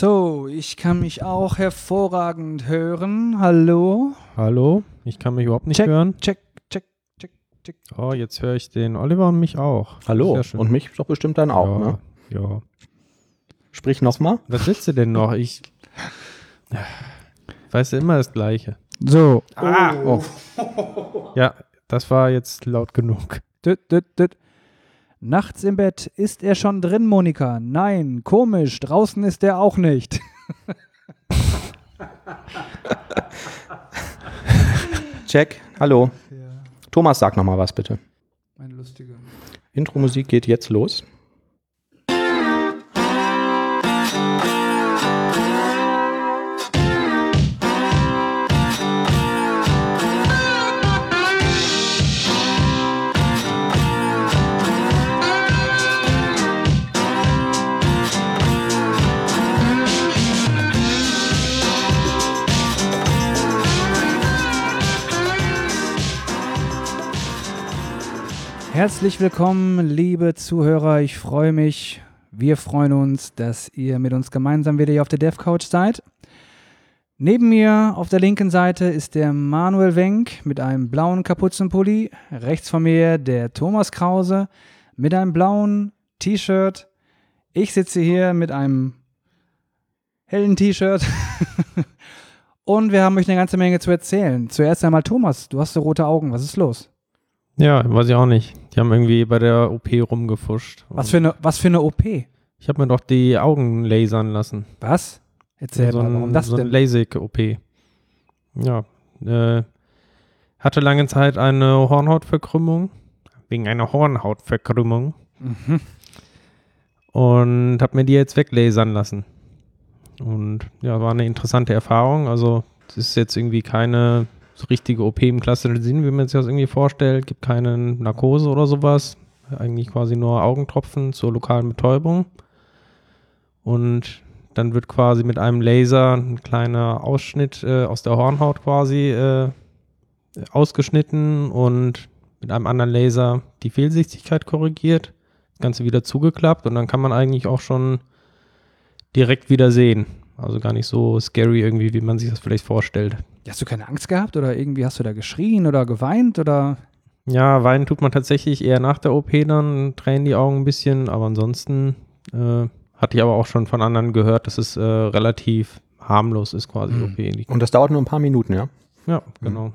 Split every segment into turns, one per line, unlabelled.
So, ich kann mich auch hervorragend hören. Hallo?
Hallo? Ich kann mich überhaupt nicht
check,
hören.
Check, check, check, check.
Oh, jetzt höre ich den Oliver und mich auch.
Hallo. Und mich doch bestimmt dann auch,
ja,
ne?
Ja.
Sprich nochmal.
Was willst du denn noch? Ich. Weißt du immer das Gleiche.
So.
Ah. Oh. Ja, das war jetzt laut genug.
Düt, düt, düt. Nachts im Bett. Ist er schon drin, Monika? Nein, komisch. Draußen ist er auch nicht.
Check. Hallo.
Ja,
Thomas, sag nochmal was bitte.
meine lustige.
Intro-Musik geht jetzt los.
Herzlich willkommen, liebe Zuhörer. Ich freue mich, wir freuen uns, dass ihr mit uns gemeinsam wieder hier auf der Dev Couch seid. Neben mir auf der linken Seite ist der Manuel Wenk mit einem blauen Kapuzenpulli. Rechts von mir der Thomas Krause mit einem blauen T-Shirt. Ich sitze hier mit einem hellen T-Shirt. Und wir haben euch eine ganze Menge zu erzählen. Zuerst einmal Thomas, du hast so rote Augen. Was ist los?
Ja, weiß ich auch nicht. Die haben irgendwie bei der OP rumgefuscht.
Was für eine, was für eine OP?
Ich habe mir doch die Augen lasern lassen.
Was? Erzähl
so
mal,
ein,
warum das
so
denn?
ein LASIK-OP. Ja. Äh, hatte lange Zeit eine Hornhautverkrümmung. Wegen einer Hornhautverkrümmung.
Mhm.
Und habe mir die jetzt weglasern lassen. Und ja, war eine interessante Erfahrung. Also, es ist jetzt irgendwie keine richtige OP im klassischen Sinn, wie man sich das irgendwie vorstellt. Gibt keine Narkose oder sowas. Eigentlich quasi nur Augentropfen zur lokalen Betäubung. Und dann wird quasi mit einem Laser ein kleiner Ausschnitt äh, aus der Hornhaut quasi äh, ausgeschnitten und mit einem anderen Laser die Fehlsichtigkeit korrigiert. Das Ganze wieder zugeklappt und dann kann man eigentlich auch schon direkt wieder sehen. Also gar nicht so scary irgendwie, wie man sich das vielleicht vorstellt.
Hast du keine Angst gehabt oder irgendwie hast du da geschrien oder geweint oder?
Ja, weinen tut man tatsächlich eher nach der OP, dann tränen die Augen ein bisschen, aber ansonsten äh, hatte ich aber auch schon von anderen gehört, dass es äh, relativ harmlos ist quasi
Mhm.
OP.
Und das dauert nur ein paar Minuten, ja?
Ja, genau.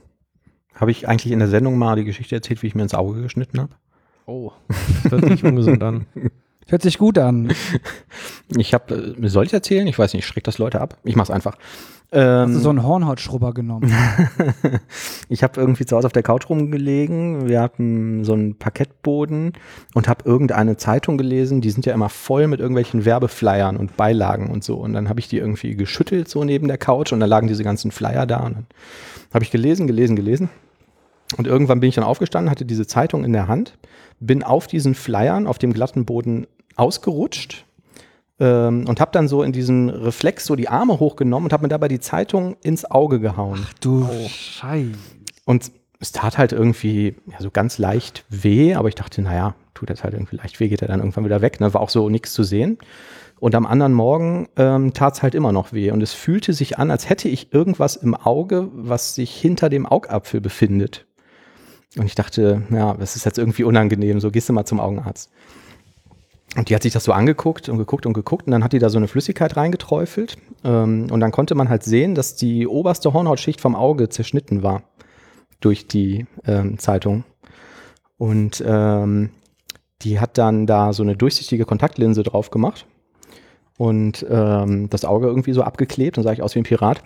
Habe ich eigentlich in der Sendung mal die Geschichte erzählt, wie ich mir ins Auge geschnitten habe?
Oh, das hört sich ungesund an.
Hört sich gut an.
Ich habe, äh, soll ich erzählen? Ich weiß nicht, schreckt das Leute ab? Ich mach's einfach.
Hast du
Ähm,
so einen Hornhautschrubber genommen?
ich habe irgendwie zu Hause auf der Couch rumgelegen. Wir hatten so einen Parkettboden und habe irgendeine Zeitung gelesen. Die sind ja immer voll mit irgendwelchen Werbeflyern und Beilagen und so. Und dann habe ich die irgendwie geschüttelt so neben der Couch und dann lagen diese ganzen Flyer da. Und dann habe ich gelesen, gelesen, gelesen. Und irgendwann bin ich dann aufgestanden, hatte diese Zeitung in der Hand, bin auf diesen Flyern auf dem glatten Boden ausgerutscht ähm, und habe dann so in diesem Reflex so die Arme hochgenommen und habe mir dabei die Zeitung ins Auge gehauen.
Du Scheiße.
Und es tat halt irgendwie ja, so ganz leicht weh, aber ich dachte, naja, tut das halt irgendwie leicht weh, geht er dann irgendwann wieder weg. Ne? War auch so nichts zu sehen. Und am anderen Morgen ähm, tat es halt immer noch weh. Und es fühlte sich an, als hätte ich irgendwas im Auge, was sich hinter dem Augapfel befindet. Und ich dachte, ja, das ist jetzt irgendwie unangenehm, so gehst du mal zum Augenarzt. Und die hat sich das so angeguckt und geguckt und geguckt und dann hat die da so eine Flüssigkeit reingeträufelt. Ähm, und dann konnte man halt sehen, dass die oberste Hornhautschicht vom Auge zerschnitten war durch die ähm, Zeitung. Und ähm, die hat dann da so eine durchsichtige Kontaktlinse drauf gemacht und ähm, das Auge irgendwie so abgeklebt und sah ich aus wie ein Pirat.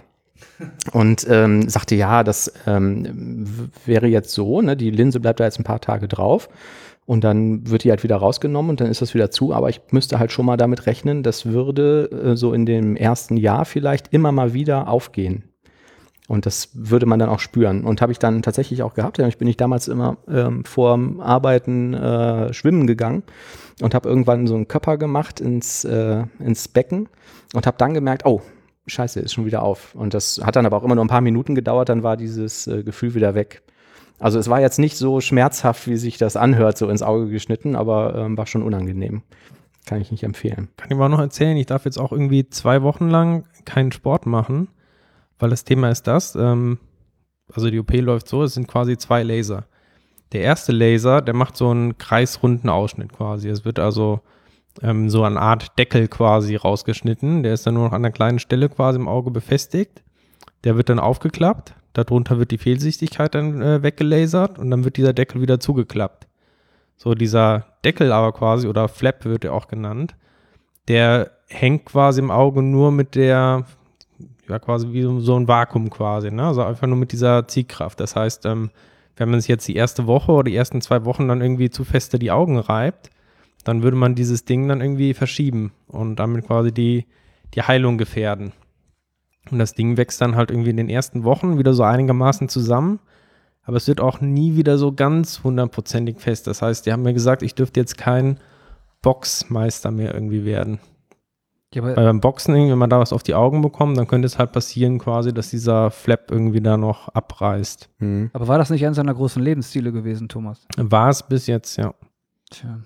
Und ähm, sagte, ja, das ähm, wäre jetzt so, ne, die Linse bleibt da jetzt ein paar Tage drauf und dann wird die halt wieder rausgenommen und dann ist das wieder zu, aber ich müsste halt schon mal damit rechnen, das würde äh, so in dem ersten Jahr vielleicht immer mal wieder aufgehen. Und das würde man dann auch spüren. Und habe ich dann tatsächlich auch gehabt. Nämlich bin ich damals immer ähm, vorm Arbeiten äh, schwimmen gegangen und habe irgendwann so einen Körper gemacht ins, äh, ins Becken und habe dann gemerkt, oh, scheiße, ist schon wieder auf. Und das hat dann aber auch immer nur ein paar Minuten gedauert, dann war dieses äh, Gefühl wieder weg. Also es war jetzt nicht so schmerzhaft, wie sich das anhört, so ins Auge geschnitten, aber ähm, war schon unangenehm. Kann ich nicht empfehlen.
Kann ich aber auch noch erzählen, ich darf jetzt auch irgendwie zwei Wochen lang keinen Sport machen, weil das Thema ist das, ähm, also die OP läuft so, es sind quasi zwei Laser. Der erste Laser, der macht so einen kreisrunden Ausschnitt quasi. Es wird also ähm, so eine Art Deckel quasi rausgeschnitten. Der ist dann nur noch an einer kleinen Stelle quasi im Auge befestigt. Der wird dann aufgeklappt. Darunter wird die Fehlsichtigkeit dann äh, weggelasert und dann wird dieser Deckel wieder zugeklappt. So dieser Deckel aber quasi, oder Flap wird er auch genannt, der hängt quasi im Auge nur mit der, ja quasi wie so ein Vakuum quasi, ne? Also einfach nur mit dieser Ziehkraft. Das heißt, ähm, wenn man sich jetzt die erste Woche oder die ersten zwei Wochen dann irgendwie zu feste die Augen reibt, dann würde man dieses Ding dann irgendwie verschieben und damit quasi die, die Heilung gefährden. Und das Ding wächst dann halt irgendwie in den ersten Wochen wieder so einigermaßen zusammen aber es wird auch nie wieder so ganz hundertprozentig fest. Das heißt, die haben mir gesagt, ich dürfte jetzt kein Boxmeister mehr irgendwie werden. Ja, Weil beim Boxen, wenn man da was auf die Augen bekommt, dann könnte es halt passieren quasi, dass dieser Flap irgendwie da noch abreißt.
Mhm. Aber war das nicht eines seiner großen Lebensziele gewesen, Thomas?
War es bis jetzt, ja.
Tja,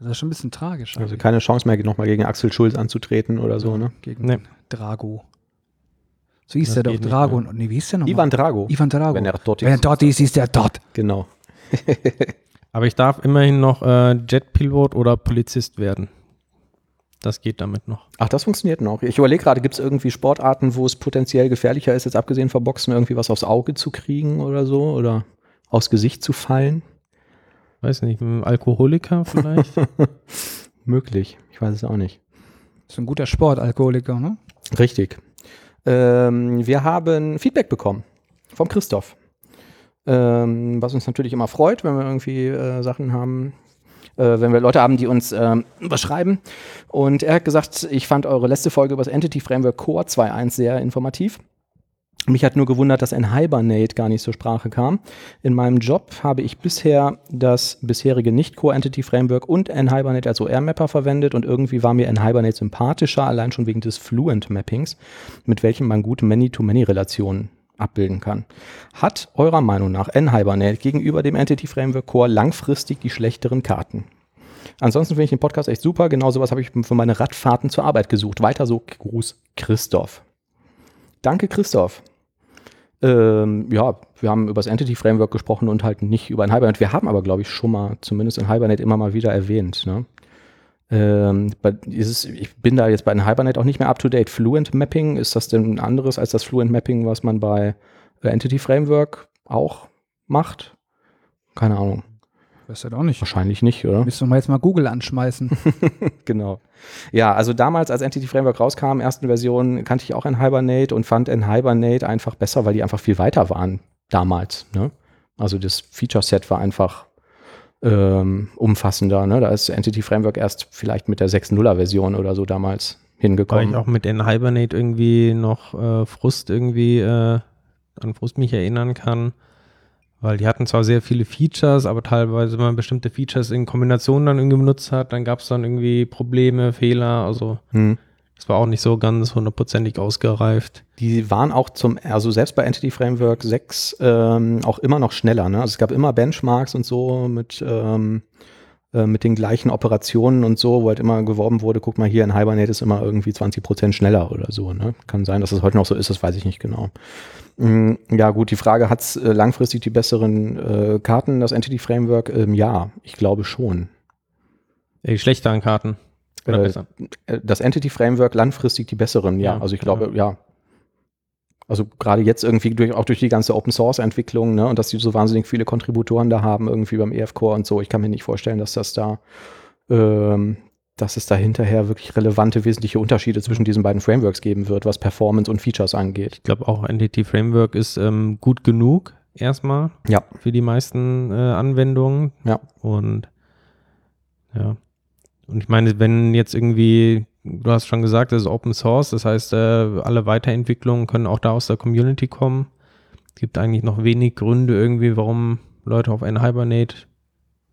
das ist schon ein bisschen tragisch.
Also keine Chance mehr, nochmal gegen Axel Schulz anzutreten oder so, ne?
Gegen nee. Drago. So hieß der doch Drago. Nee, wie hieß der nochmal?
Ivan Drago.
Ivan Drago.
Wenn er dort
ist. Wenn er dort ist, ist er dort.
Genau.
Aber ich darf immerhin noch äh, Jetpilot oder Polizist werden. Das geht damit noch.
Ach, das funktioniert noch. Ich überlege gerade, gibt es irgendwie Sportarten, wo es potenziell gefährlicher ist, jetzt abgesehen von Boxen, irgendwie was aufs Auge zu kriegen oder so? Oder aufs Gesicht zu fallen?
Weiß nicht, ein Alkoholiker vielleicht?
Möglich. Ich weiß es auch nicht.
Das ist ein guter Sport, Alkoholiker, ne?
Richtig. Ähm, wir haben Feedback bekommen vom Christoph. Ähm, was uns natürlich immer freut, wenn wir irgendwie äh, Sachen haben, äh, wenn wir Leute haben, die uns ähm, überschreiben. Und er hat gesagt, ich fand eure letzte Folge über das Entity Framework Core 2.1 sehr informativ. Mich hat nur gewundert, dass ein Hibernate gar nicht zur Sprache kam. In meinem Job habe ich bisher das bisherige Nicht-Core-Entity-Framework und NHibernate als OR-Mapper verwendet und irgendwie war mir NHibernate sympathischer, allein schon wegen des Fluent-Mappings, mit welchem man gute Many-to-Many-Relationen abbilden kann. Hat eurer Meinung nach NHibernate gegenüber dem Entity-Framework Core langfristig die schlechteren Karten? Ansonsten finde ich den Podcast echt super. Genau sowas habe ich für meine Radfahrten zur Arbeit gesucht. Weiter so, Gruß Christoph. Danke, Christoph. Ähm, ja, wir haben über das Entity Framework gesprochen und halt nicht über ein Hibernate. Wir haben aber, glaube ich, schon mal, zumindest in Hibernate immer mal wieder erwähnt. Ne? Ähm, es, ich bin da jetzt bei einem Hibernate auch nicht mehr up to date. Fluent Mapping, ist das denn anderes als das Fluent Mapping, was man bei Entity Framework auch macht? Keine Ahnung.
Weißt du auch nicht.
Wahrscheinlich nicht, oder?
Müssen wir mal jetzt mal Google anschmeißen.
genau. Ja, also damals, als Entity Framework rauskam, ersten Version, kannte ich auch ein Hibernate und fand ein Hibernate einfach besser, weil die einfach viel weiter waren damals. Ne? Also das Feature-Set war einfach ähm, umfassender. Ne? Da ist Entity Framework erst vielleicht mit der 6.0er Version oder so damals hingekommen.
Weil ich auch mit Hibernate irgendwie noch äh, Frust irgendwie äh, an Frust mich erinnern kann weil die hatten zwar sehr viele Features, aber teilweise, wenn man bestimmte Features in Kombination dann irgendwie benutzt hat, dann gab es dann irgendwie Probleme, Fehler. Also hm. das war auch nicht so ganz hundertprozentig ausgereift.
Die waren auch zum, also selbst bei Entity Framework 6 ähm, auch immer noch schneller. Ne? Also es gab immer Benchmarks und so mit ähm, äh, mit den gleichen Operationen und so, wo halt immer geworben wurde, guck mal hier, in Hibernate ist immer irgendwie 20 Prozent schneller oder so. Ne? Kann sein, dass es das heute noch so ist, das weiß ich nicht genau. Mm, ja gut, die Frage, hat es äh, langfristig die besseren äh, Karten, das Entity Framework? Ähm, ja, ich glaube schon.
Die schlechteren Karten. Oder
äh, äh, das Entity Framework langfristig die besseren, ja. ja also ich glaube, ja. ja. Also gerade jetzt irgendwie durch, auch durch die ganze Open Source Entwicklung, ne, und dass die so wahnsinnig viele Kontributoren da haben, irgendwie beim EF Core und so. Ich kann mir nicht vorstellen, dass das da, ähm, dass es da hinterher wirklich relevante, wesentliche Unterschiede zwischen diesen beiden Frameworks geben wird, was Performance und Features angeht.
Ich glaube auch Entity Framework ist ähm, gut genug erstmal
ja.
für die meisten äh, Anwendungen.
Ja.
Und ja. Und ich meine, wenn jetzt irgendwie du hast schon gesagt, das ist Open Source, das heißt, äh, alle Weiterentwicklungen können auch da aus der Community kommen. Es gibt eigentlich noch wenig Gründe irgendwie, warum Leute auf ein Hibernate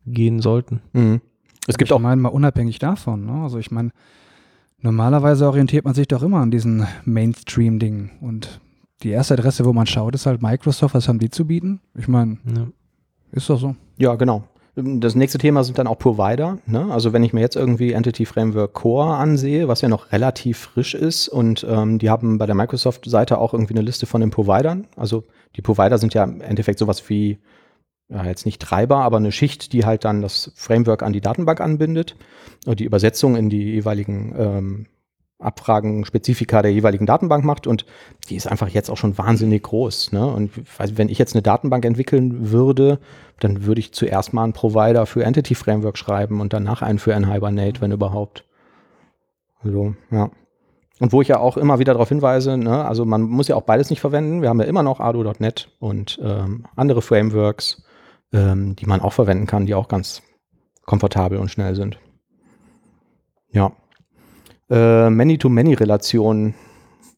gehen sollten.
Mhm. Es gibt ich auch meine mal unabhängig davon. Ne? Also ich meine, normalerweise orientiert man sich doch immer an diesen Mainstream-Dingen und die erste Adresse, wo man schaut, ist halt Microsoft. Was haben die zu bieten? Ich meine, ja. ist doch so.
Ja, genau. Das nächste Thema sind dann auch Provider. Ne? Also wenn ich mir jetzt irgendwie Entity Framework Core ansehe, was ja noch relativ frisch ist und ähm, die haben bei der Microsoft-Seite auch irgendwie eine Liste von den Providern. Also die Provider sind ja im Endeffekt sowas wie, ja, jetzt nicht Treiber, aber eine Schicht, die halt dann das Framework an die Datenbank anbindet und die Übersetzung in die jeweiligen ähm, Abfragen, Spezifika der jeweiligen Datenbank macht und die ist einfach jetzt auch schon wahnsinnig groß. Ne? Und wenn ich jetzt eine Datenbank entwickeln würde, dann würde ich zuerst mal einen Provider für Entity Framework schreiben und danach einen für Hibernate, wenn überhaupt. So, ja. Und wo ich ja auch immer wieder darauf hinweise, ne, also man muss ja auch beides nicht verwenden. Wir haben ja immer noch Ado.NET und ähm, andere Frameworks, ähm, die man auch verwenden kann, die auch ganz komfortabel und schnell sind. Ja. Äh, Many-to-Many-Relationen,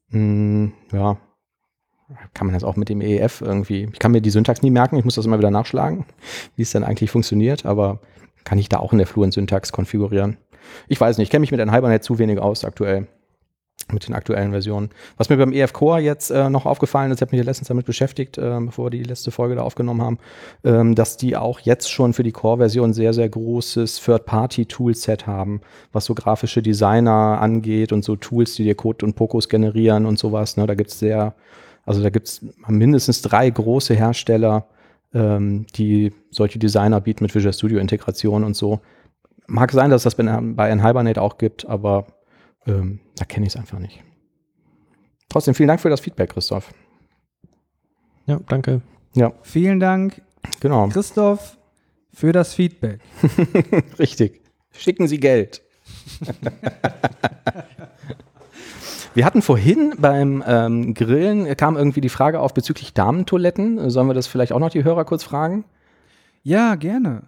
hm, ja, kann man das auch mit dem EEF irgendwie. Ich kann mir die Syntax nie merken, ich muss das immer wieder nachschlagen, wie es dann eigentlich funktioniert, aber kann ich da auch in der Fluent-Syntax konfigurieren. Ich weiß nicht, ich kenne mich mit einem Hibernate zu wenig aus aktuell mit den aktuellen Versionen. Was mir beim EF Core jetzt äh, noch aufgefallen ist, ich habe mich letztens damit beschäftigt, äh, bevor wir die letzte Folge da aufgenommen haben, ähm, dass die auch jetzt schon für die Core-Version sehr, sehr großes Third-Party-Toolset haben, was so grafische Designer angeht und so Tools, die dir Code und Pokos generieren und sowas. Ne? Da gibt es sehr, also da gibt es mindestens drei große Hersteller, ähm, die solche Designer bieten mit Visual Studio-Integration und so. Mag sein, dass das bei, bei Hibernate auch gibt, aber ähm, da kenne ich es einfach nicht. Trotzdem vielen Dank für das Feedback, Christoph.
Ja, danke.
Ja. Vielen Dank,
genau.
Christoph, für das Feedback.
Richtig. Schicken Sie Geld. Wir hatten vorhin beim ähm, Grillen, kam irgendwie die Frage auf bezüglich Damentoiletten. Sollen wir das vielleicht auch noch die Hörer kurz fragen?
Ja, gerne.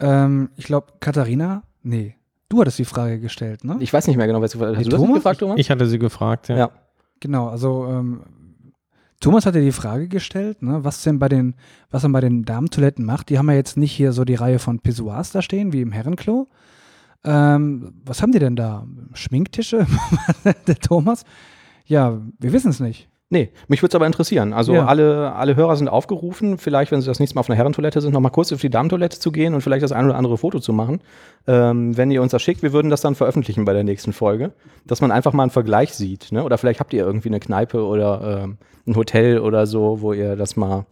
Ähm, ich glaube, Katharina, nee, Du hattest die Frage gestellt, ne?
Ich weiß nicht mehr genau, was du,
hast du Thomas? gefragt, Thomas? Ich hatte sie gefragt, ja. ja.
Genau, also ähm, Thomas hatte die Frage gestellt, ne, was denn bei den, was man bei den Damentoiletten macht. Die haben ja jetzt nicht hier so die Reihe von Pissoirs da stehen, wie im Herrenklo. Ähm, was haben die denn da? Schminktische? Der Thomas? Ja, wir wissen es nicht.
Nee, mich würde es aber interessieren. Also ja. alle, alle Hörer sind aufgerufen, vielleicht, wenn sie das nächste Mal auf einer Herrentoilette sind, nochmal kurz auf die Damentoilette zu gehen und vielleicht das ein oder andere Foto zu machen. Ähm, wenn ihr uns das schickt, wir würden das dann veröffentlichen bei der nächsten Folge, dass man einfach mal einen Vergleich sieht. Ne? Oder vielleicht habt ihr irgendwie eine Kneipe oder ähm, ein Hotel oder so, wo ihr das mal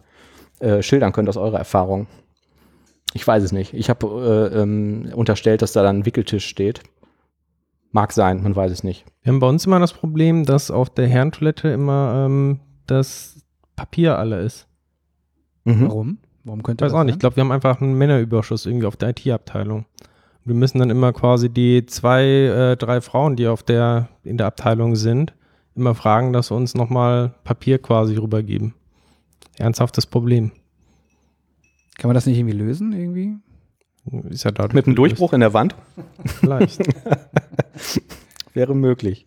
äh, schildern könnt aus eurer Erfahrung. Ich weiß es nicht. Ich habe äh, ähm, unterstellt, dass da dann ein Wickeltisch steht. Mag sein, man weiß es nicht.
Wir haben bei uns immer das Problem, dass auf der Herrentoilette immer ähm, das Papier alle ist.
Mhm. Warum? Warum könnte
ich weiß das auch nicht. Ich glaube, wir haben einfach einen Männerüberschuss irgendwie auf der IT-Abteilung. Wir müssen dann immer quasi die zwei, äh, drei Frauen, die auf der, in der Abteilung sind, immer fragen, dass sie uns nochmal Papier quasi rübergeben. Ernsthaftes Problem.
Kann man das nicht irgendwie lösen, irgendwie?
Ist ja dadurch Mit einem Durchbruch in der Wand?
Vielleicht.
Wäre möglich.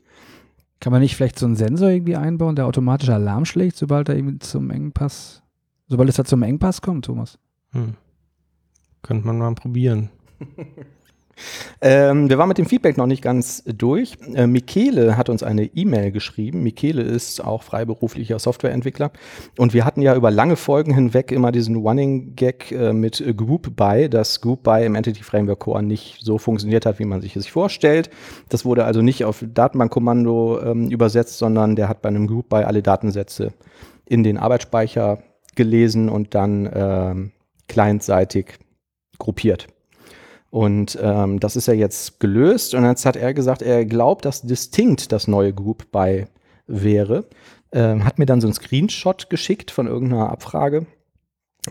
Kann man nicht vielleicht so einen Sensor irgendwie einbauen, der automatisch Alarm schlägt, sobald er irgendwie zum Engpass, sobald es da zum Engpass kommt, Thomas? Hm.
Könnte man mal probieren.
Ähm, wir waren mit dem Feedback noch nicht ganz durch. Äh, Michele hat uns eine E-Mail geschrieben. Michele ist auch freiberuflicher Softwareentwickler. Und wir hatten ja über lange Folgen hinweg immer diesen Running Gag äh, mit Group By, dass Group By im Entity Framework Core nicht so funktioniert hat, wie man sich es vorstellt. Das wurde also nicht auf Datenbankkommando ähm, übersetzt, sondern der hat bei einem Group By alle Datensätze in den Arbeitsspeicher gelesen und dann ähm, clientseitig gruppiert. Und ähm, das ist ja jetzt gelöst. Und jetzt hat er gesagt, er glaubt, dass Distinct das neue Group bei wäre. Ähm, hat mir dann so einen Screenshot geschickt von irgendeiner Abfrage.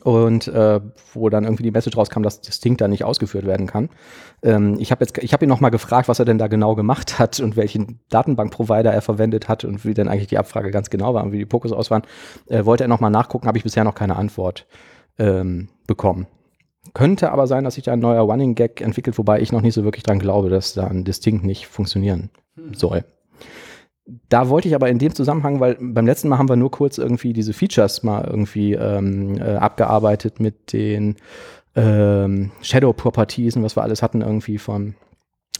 Und äh, wo dann irgendwie die Message rauskam, dass Distinct da nicht ausgeführt werden kann. Ähm, ich habe habe ihn nochmal gefragt, was er denn da genau gemacht hat und welchen Datenbankprovider er verwendet hat und wie denn eigentlich die Abfrage ganz genau war und wie die Pokos aus waren. Äh, wollte er nochmal nachgucken, habe ich bisher noch keine Antwort ähm, bekommen. Könnte aber sein, dass sich da ein neuer Running Gag entwickelt, wobei ich noch nicht so wirklich dran glaube, dass da ein Distinct nicht funktionieren hm. soll. Da wollte ich aber in dem Zusammenhang, weil beim letzten Mal haben wir nur kurz irgendwie diese Features mal irgendwie ähm, äh, abgearbeitet mit den ähm, Shadow Properties und was wir alles hatten irgendwie von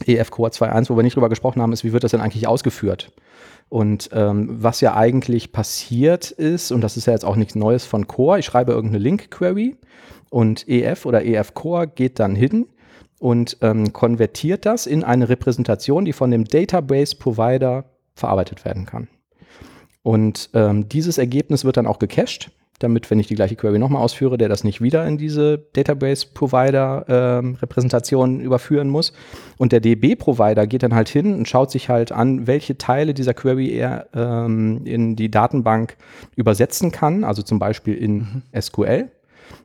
EF Core 2.1, wo wir nicht drüber gesprochen haben, ist, wie wird das denn eigentlich ausgeführt? Und ähm, was ja eigentlich passiert ist, und das ist ja jetzt auch nichts Neues von Core, ich schreibe irgendeine Link-Query und EF oder EF Core geht dann hin und ähm, konvertiert das in eine Repräsentation, die von dem Database-Provider verarbeitet werden kann. Und ähm, dieses Ergebnis wird dann auch gecached damit, wenn ich die gleiche Query nochmal ausführe, der das nicht wieder in diese Database-Provider-Repräsentation ähm, überführen muss. Und der DB-Provider geht dann halt hin und schaut sich halt an, welche Teile dieser Query er ähm, in die Datenbank übersetzen kann, also zum Beispiel in mhm. SQL.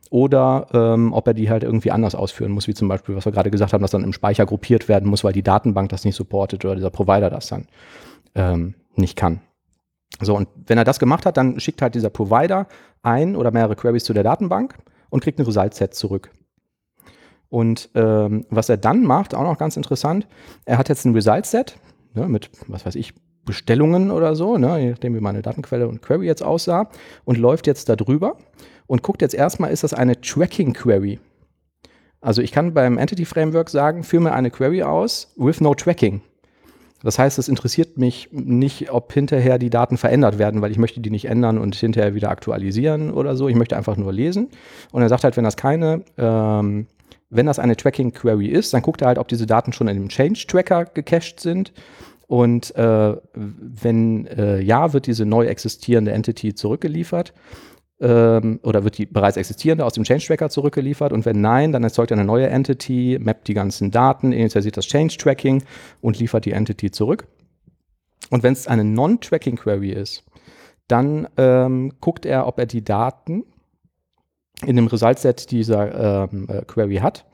Oder ähm, ob er die halt irgendwie anders ausführen muss, wie zum Beispiel, was wir gerade gesagt haben, dass dann im Speicher gruppiert werden muss, weil die Datenbank das nicht supportet oder dieser Provider das dann ähm, nicht kann. So, und wenn er das gemacht hat, dann schickt halt dieser Provider ein oder mehrere Queries zu der Datenbank und kriegt ein Result-Set zurück. Und ähm, was er dann macht, auch noch ganz interessant, er hat jetzt ein Result-Set ne, mit, was weiß ich, Bestellungen oder so, ne, je nachdem, wie meine Datenquelle und Query jetzt aussah, und läuft jetzt da drüber und guckt jetzt erstmal, ist das eine Tracking-Query? Also ich kann beim Entity Framework sagen, führe mir eine Query aus with no tracking. Das heißt, es interessiert mich nicht, ob hinterher die Daten verändert werden, weil ich möchte die nicht ändern und hinterher wieder aktualisieren oder so. Ich möchte einfach nur lesen. Und er sagt halt, wenn das keine, ähm, wenn das eine Tracking-Query ist, dann guckt er halt, ob diese Daten schon in dem Change-Tracker gecached sind. Und äh, wenn äh, ja, wird diese neu existierende Entity zurückgeliefert ähm, oder wird die bereits existierende aus dem Change Tracker zurückgeliefert und wenn nein, dann erzeugt er eine neue Entity, mappt die ganzen Daten, initialisiert das Change Tracking und liefert die Entity zurück. Und wenn es eine Non-Tracking Query ist, dann ähm, guckt er, ob er die Daten in dem Result-Set dieser ähm, äh, Query hat.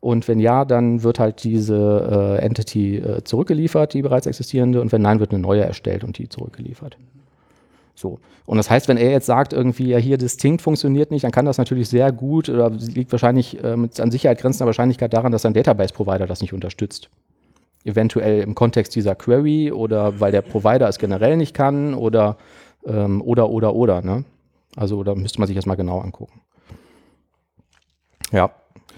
Und wenn ja, dann wird halt diese äh, Entity äh, zurückgeliefert, die bereits existierende. Und wenn nein, wird eine neue erstellt und die zurückgeliefert. So. Und das heißt, wenn er jetzt sagt, irgendwie, ja, hier distinkt funktioniert nicht, dann kann das natürlich sehr gut oder liegt wahrscheinlich äh, mit an Sicherheit grenzender Wahrscheinlichkeit daran, dass ein Database-Provider das nicht unterstützt. Eventuell im Kontext dieser Query oder weil der Provider es generell nicht kann oder, ähm, oder, oder, oder. Ne? Also da müsste man sich das mal genau angucken. Ja.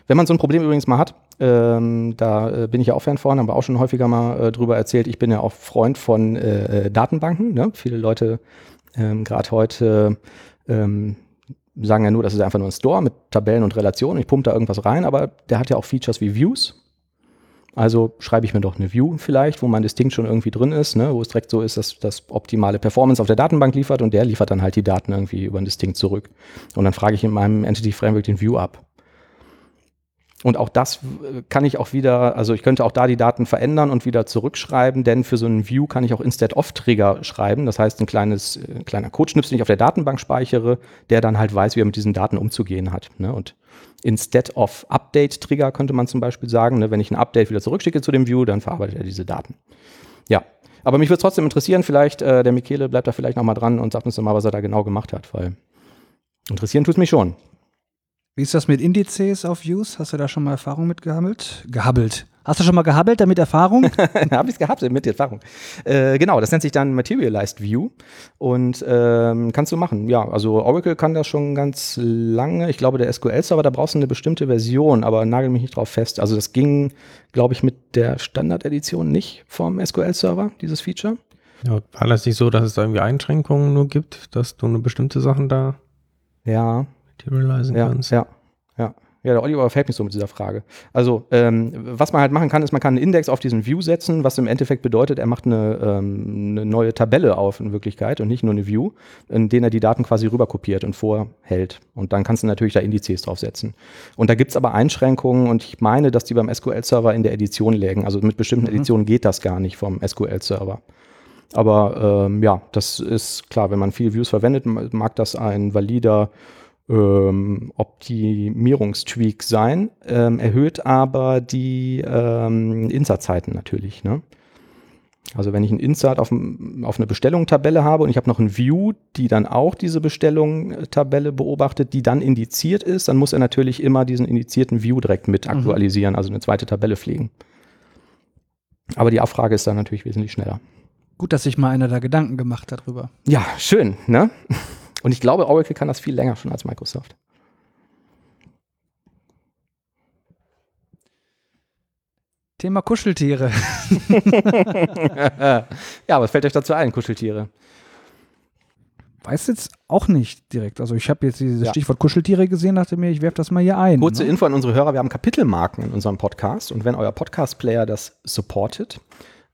Wenn man so ein Problem übrigens mal hat, ähm, da äh, bin ich ja auch Fan von, haben wir auch schon häufiger mal äh, drüber erzählt. Ich bin ja auch Freund von äh, äh Datenbanken. Ne? Viele Leute ähm, Gerade heute ähm, sagen ja nur, das ist einfach nur ein Store mit Tabellen und Relationen. Ich pumpe da irgendwas rein, aber der hat ja auch Features wie Views. Also schreibe ich mir doch eine View vielleicht, wo mein Distinct schon irgendwie drin ist, ne, wo es direkt so ist, dass das optimale Performance auf der Datenbank liefert und der liefert dann halt die Daten irgendwie über ein Distinct zurück. Und dann frage ich in meinem Entity Framework den View ab. Und auch das kann ich auch wieder, also ich könnte auch da die Daten verändern und wieder zurückschreiben, denn für so einen View kann ich auch Instead-of-Trigger schreiben. Das heißt, ein kleines, ein äh, kleiner Codeschnips, den ich auf der Datenbank speichere, der dann halt weiß, wie er mit diesen Daten umzugehen hat. Ne? Und Instead-of-Update-Trigger könnte man zum Beispiel sagen, ne? wenn ich ein Update wieder zurückschicke zu dem View, dann verarbeitet er diese Daten. Ja, aber mich würde trotzdem interessieren, vielleicht, äh, der Michele bleibt da vielleicht nochmal dran und sagt uns doch mal, was er da genau gemacht hat, weil interessieren tut es mich schon.
Wie ist das mit Indizes auf Views? Hast du da schon mal Erfahrung mit gehabbelt? Gehabbelt. Hast du schon mal gehabbelt damit Erfahrung?
Habe ich es gehabt mit Erfahrung. Äh, genau, das nennt sich dann Materialized View und ähm, kannst du machen. Ja, also Oracle kann das schon ganz lange. Ich glaube, der SQL-Server, da brauchst du eine bestimmte Version, aber nagel mich nicht drauf fest. Also das ging, glaube ich, mit der Standard-Edition nicht vom SQL-Server, dieses Feature.
Ja, war das nicht so, dass es da irgendwie Einschränkungen nur gibt, dass du eine bestimmte Sachen da
ja
materialisen
ja,
kannst.
Ja, ja. Ja, der Oliver fällt mich so mit dieser Frage. Also, ähm, was man halt machen kann, ist, man kann einen Index auf diesen View setzen, was im Endeffekt bedeutet, er macht eine, ähm, eine neue Tabelle auf in Wirklichkeit und nicht nur eine View, in denen er die Daten quasi rüberkopiert und vorhält. Und dann kannst du natürlich da Indizes draufsetzen. Und da gibt es aber Einschränkungen und ich meine, dass die beim SQL-Server in der Edition lägen. Also mit bestimmten mhm. Editionen geht das gar nicht vom SQL-Server. Aber ähm, ja, das ist klar, wenn man viele Views verwendet, mag das ein valider ähm, Optimierungstweak sein, ähm, erhöht aber die ähm, Insert-Zeiten natürlich. Ne? Also wenn ich ein Insert auf, auf eine Bestellung-Tabelle habe und ich habe noch ein View, die dann auch diese Bestellung-Tabelle beobachtet, die dann indiziert ist, dann muss er natürlich immer diesen indizierten View direkt mit mhm. aktualisieren, mhm. also eine zweite Tabelle pflegen. Aber die Abfrage ist dann natürlich wesentlich schneller.
Gut, dass sich mal einer da Gedanken gemacht hat darüber.
Ja, schön, ne? Und ich glaube, Oracle kann das viel länger schon als Microsoft.
Thema Kuscheltiere.
ja, was fällt euch dazu ein, Kuscheltiere?
Weiß jetzt auch nicht direkt. Also ich habe jetzt dieses
Ja.
Stichwort Kuscheltiere gesehen, dachte mir, ich werfe das mal hier ein.
Kurze
ne?
Info an unsere Hörer, wir haben Kapitelmarken in unserem Podcast und wenn euer Podcast-Player das supportet,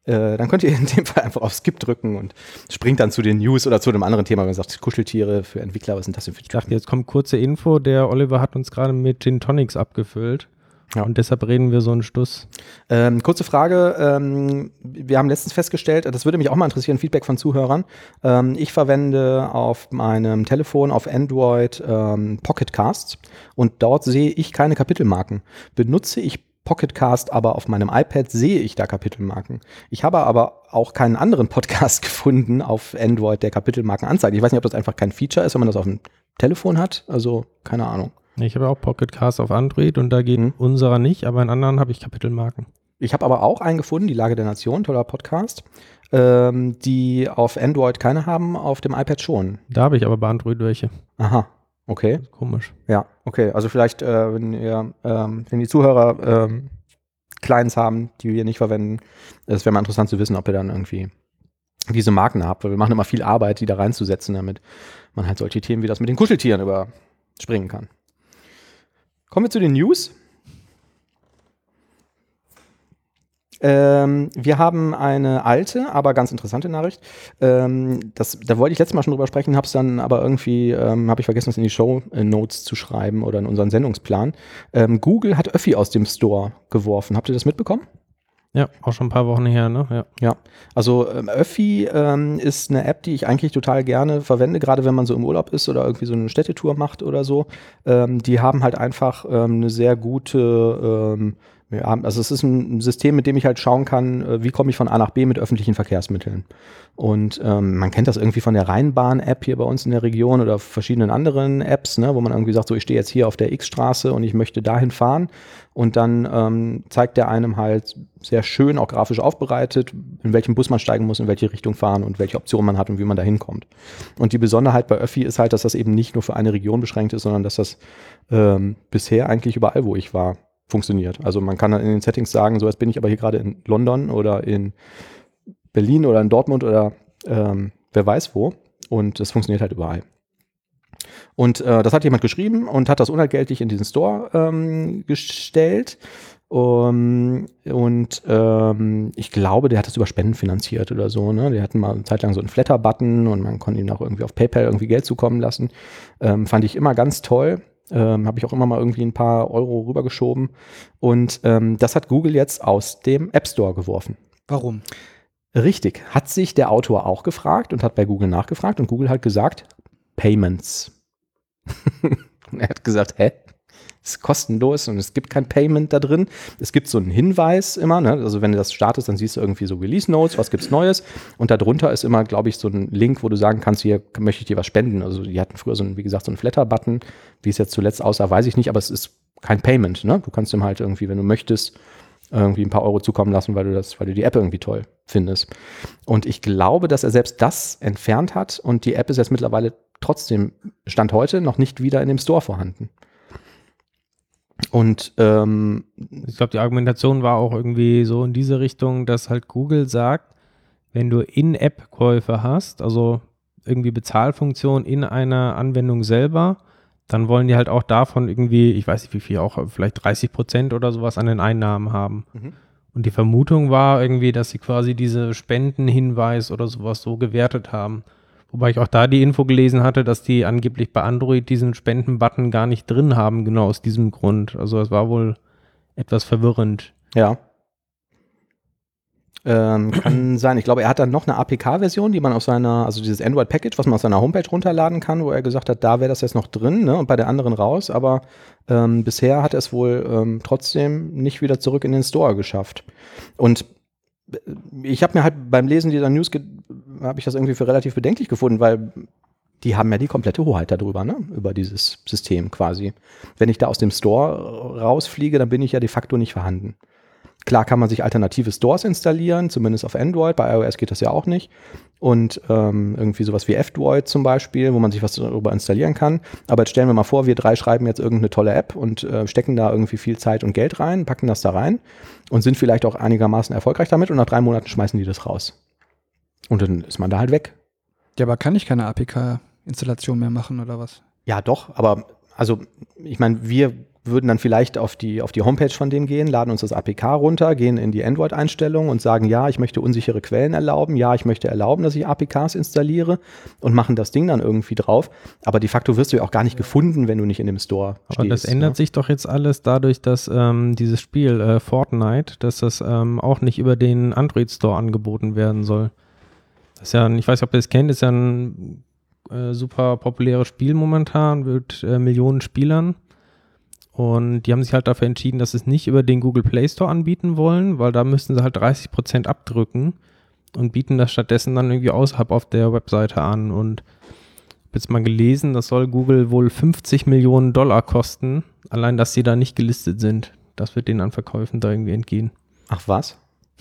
äh, dann könnt ihr in dem Fall einfach auf Skip drücken und springt dann zu den News oder zu einem anderen Thema, wenn ihr sagt, Kuscheltiere für Entwickler, was sind das denn für
Ich dachte, jetzt kommt kurze Info. Der Oliver hat uns gerade mit Gin Tonics abgefüllt.
Ja.
Und deshalb reden wir so einen Stuss.
Ähm, kurze Frage. Ähm, wir haben letztens festgestellt, das würde mich auch mal interessieren, Feedback von Zuhörern. Ähm, ich verwende auf meinem Telefon auf Android ähm, Pocket Casts und dort sehe ich keine Kapitelmarken. Benutze ich Pocket Cast aber auf meinem iPad sehe ich da Kapitelmarken. Ich habe aber auch keinen anderen Podcast gefunden auf Android, der Kapitelmarken anzeigt. Ich weiß nicht, ob das einfach kein Feature ist, wenn man das auf dem Telefon hat. Also keine Ahnung.
Ich habe auch Pocket Cast auf Android und da geht
Mhm.
unserer nicht, aber in anderen habe ich Kapitelmarken.
Ich habe aber auch einen gefunden, die Lage der Nation, toller Podcast, ähm, die auf Android keine haben, auf dem iPad schon.
Da habe ich aber bei Android welche.
Aha, okay.
Komisch.
Ja, okay. Also vielleicht, äh, wenn ihr, ähm, wenn die Zuhörer ähm, Clients haben, die wir nicht verwenden, es wäre mal interessant zu wissen, ob ihr dann irgendwie diese Marken habt, weil wir machen immer viel Arbeit, die da reinzusetzen, damit man halt solche Themen wie das mit den Kuscheltieren überspringen kann. Kommen wir zu den News. Ähm, wir haben eine alte, aber ganz interessante Nachricht. Ähm, das, da wollte ich letztes Mal schon drüber sprechen, habe es dann aber irgendwie, ähm, habe ich vergessen, es in die Show äh, Notes zu schreiben oder in unseren Sendungsplan. Ähm, Google hat Öffi aus dem Store geworfen. Habt ihr das mitbekommen?
Ja, auch schon ein paar Wochen her, ne? Ja.
Ja, also ähm, Öffi ähm, ist eine App, die ich eigentlich total gerne verwende, gerade wenn man so im Urlaub ist oder irgendwie so eine Städtetour macht oder so. Ähm, die haben halt einfach ähm, eine sehr gute, ähm, ja, also es ist ein System, mit dem ich halt schauen kann, äh, wie komme ich von A nach B mit öffentlichen Verkehrsmitteln. Und ähm, man kennt das irgendwie von der Rheinbahn-App hier bei uns in der Region oder verschiedenen anderen Apps, ne, wo man irgendwie sagt, so ich stehe jetzt hier auf der X-Straße und ich möchte dahin fahren. Und dann ähm, zeigt der einem halt sehr schön, auch grafisch aufbereitet, in welchem Bus man steigen muss, in welche Richtung fahren und welche Optionen man hat und wie man da hinkommt. Und die Besonderheit bei Öffi ist halt, dass das eben nicht nur für eine Region beschränkt ist, sondern dass das ähm, bisher eigentlich überall, wo ich war, funktioniert. Also man kann dann in den Settings sagen, so jetzt bin ich aber hier gerade in London oder in Berlin oder in Dortmund oder ähm, wer weiß wo. Und das funktioniert halt überall. Und äh, das hat jemand geschrieben und hat das unentgeltlich in diesen Store ähm, gestellt. Um, und ähm, ich glaube, der hat das über Spenden finanziert oder so. Ne? Der hatten mal eine Zeit lang so einen Flatter-Button und man konnte ihm auch irgendwie auf PayPal irgendwie Geld zukommen lassen. Ähm, fand ich immer ganz toll. Ähm, Habe ich auch immer mal irgendwie ein paar Euro rübergeschoben. Und ähm, das hat Google jetzt aus dem App Store geworfen.
Warum?
Richtig. Hat sich der Autor auch gefragt und hat bei Google nachgefragt und Google hat gesagt, Payments. Und er hat gesagt, hä? Ist kostenlos und es gibt kein Payment da drin. Es gibt so einen Hinweis immer, ne? also wenn du das startest, dann siehst du irgendwie so Release Notes, was gibt's Neues und darunter ist immer, glaube ich, so ein Link, wo du sagen kannst, hier möchte ich dir was spenden. Also die hatten früher so einen, wie gesagt, so einen Flatter-Button, wie es jetzt zuletzt aussah, weiß ich nicht, aber es ist kein Payment. Ne? Du kannst ihm halt irgendwie, wenn du möchtest, irgendwie ein paar Euro zukommen lassen, weil du das, weil du die App irgendwie toll findest. Und ich glaube, dass er selbst das entfernt hat und die App ist jetzt mittlerweile trotzdem Stand heute noch nicht wieder in dem Store vorhanden. Und ähm,
Ich glaube, die Argumentation war auch irgendwie so in diese Richtung, dass halt Google sagt, wenn du In-App-Käufe hast, also irgendwie Bezahlfunktion in einer Anwendung selber, dann wollen die halt auch davon irgendwie, ich weiß nicht wie viel, auch vielleicht 30 Prozent oder sowas an den Einnahmen haben.
Mhm.
Und die Vermutung war irgendwie, dass sie quasi diese Spendenhinweis oder sowas so gewertet haben. Wobei ich auch da die Info gelesen hatte, dass die angeblich bei Android diesen Spenden-Button gar nicht drin haben, genau aus diesem Grund. Also es war wohl etwas verwirrend.
Ja. Ähm, kann sein. Ich glaube, er hat dann noch eine APK-Version, die man auf seiner, also dieses Android-Package, was man auf seiner Homepage runterladen kann, wo er gesagt hat, da wäre das jetzt noch drin ne, und bei der anderen raus. Aber ähm, bisher hat er es wohl ähm, trotzdem nicht wieder zurück in den Store geschafft. Und ich habe mir halt beim Lesen dieser News, habe ich das irgendwie für relativ bedenklich gefunden, weil die haben ja die komplette Hoheit darüber, ne? über dieses System quasi. Wenn ich da aus dem Store rausfliege, dann bin ich ja de facto nicht vorhanden. Klar kann man sich alternative Stores installieren, zumindest auf Android. Bei iOS geht das ja auch nicht. Und ähm, irgendwie sowas wie F-Droid zum Beispiel, wo man sich was darüber installieren kann. Aber jetzt stellen wir mal vor, wir drei schreiben jetzt irgendeine tolle App und äh, stecken da irgendwie viel Zeit und Geld rein, packen das da rein und sind vielleicht auch einigermaßen erfolgreich damit und nach drei Monaten schmeißen die das raus. Und dann ist man da halt weg.
Ja, aber kann ich keine APK-Installation mehr machen oder was?
Ja, doch, aber also ich meine, wir würden dann vielleicht auf die, auf die Homepage von denen gehen, laden uns das APK runter, gehen in die Android-Einstellungen und sagen, ja, ich möchte unsichere Quellen erlauben, ja, ich möchte erlauben, dass ich APKs installiere und machen das Ding dann irgendwie drauf. Aber de facto wirst du ja auch gar nicht gefunden, wenn du nicht in dem Store
Aber stehst. das ändert
ne?
sich doch jetzt alles dadurch, dass ähm, dieses Spiel äh, Fortnite, dass das ähm, auch nicht über den Android Store angeboten werden soll. Das ist ja, ich weiß nicht, ob ihr das kennt, ist ja ein äh, super populäres Spiel momentan, mit äh, Millionen Spielern. Und die haben sich halt dafür entschieden, dass sie es nicht über den Google Play Store anbieten wollen, weil da müssten sie halt 30 Prozent abdrücken und bieten das stattdessen dann irgendwie außerhalb auf der Webseite an. Und ich habe jetzt mal gelesen, das soll Google wohl 50 Millionen Dollar kosten, allein dass sie da nicht gelistet sind. Das wird denen an Verkäufen da irgendwie entgehen.
Ach was?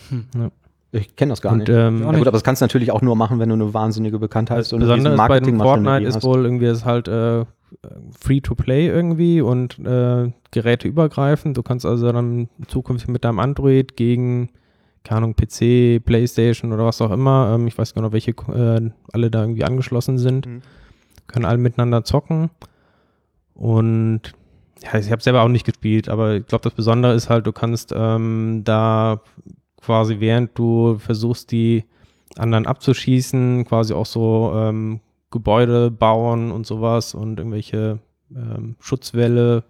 Hm. Ja.
Ich kenne das gar
Und,
nicht.
ähm,
ja, gut, aber das kannst du natürlich auch nur machen, wenn du eine wahnsinnige Bekanntheit
Das
und eine
Besondere ist bei dem Fortnite ist
hast.
wohl irgendwie es halt äh, Free-to-Play irgendwie und äh, geräteübergreifend. Du kannst also dann zukünftig mit deinem Android gegen, keine Ahnung, PC, Playstation oder was auch immer, ähm, ich weiß gar nicht, welche äh, alle da irgendwie angeschlossen sind,
Mhm.
können alle miteinander zocken. Und ja, ich habe selber auch nicht gespielt, aber ich glaube, das Besondere ist halt, du kannst ähm, da quasi während du versuchst, die anderen abzuschießen, quasi auch so ähm, Gebäude bauen und sowas und irgendwelche ähm, Schutzwälle.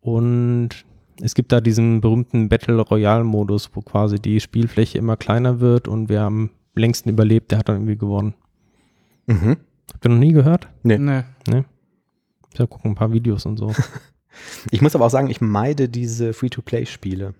Und es gibt da diesen berühmten Battle Royale Modus, wo quasi die Spielfläche immer kleiner wird und wer am längsten überlebt, der hat dann irgendwie gewonnen.
Mhm.
Habt ihr noch nie gehört?
Nee.
Nee.
Ich gucke ein paar Videos und so.
Ich muss aber auch sagen, ich meide diese Free-to-Play-Spiele.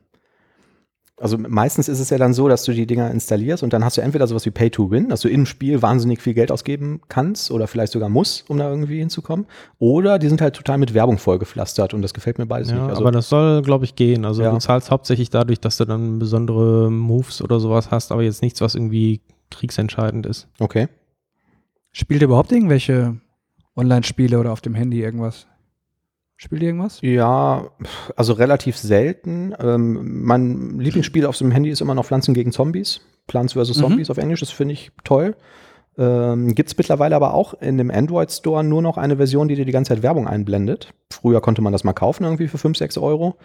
Also meistens ist es ja dann so, dass du die Dinger installierst und dann hast du entweder sowas wie Pay-to-Win, dass du im Spiel wahnsinnig viel Geld ausgeben kannst oder vielleicht sogar musst, um da irgendwie hinzukommen. Oder die sind halt total mit Werbung vollgepflastert und das gefällt mir beides
Ja,
nicht. Also,
aber das soll, glaube ich, gehen. Also
Ja.
du zahlst hauptsächlich dadurch, dass du dann besondere Moves oder sowas hast, aber jetzt nichts, was irgendwie kriegsentscheidend ist.
okay.
Spielt ihr überhaupt irgendwelche Online-Spiele oder auf dem Handy irgendwas? Spielt ihr irgendwas?
Ja, also relativ selten. Ähm, mein Lieblingsspiel auf dem Handy ist immer noch Pflanzen gegen Zombies. Plants vs.
Mhm.
Zombies auf Englisch, das finde ich toll. Ähm, Gibt es mittlerweile aber auch in dem Android Store nur noch eine Version, die dir die ganze Zeit Werbung einblendet. Früher konnte man das mal kaufen, irgendwie für 5, 6 Euro.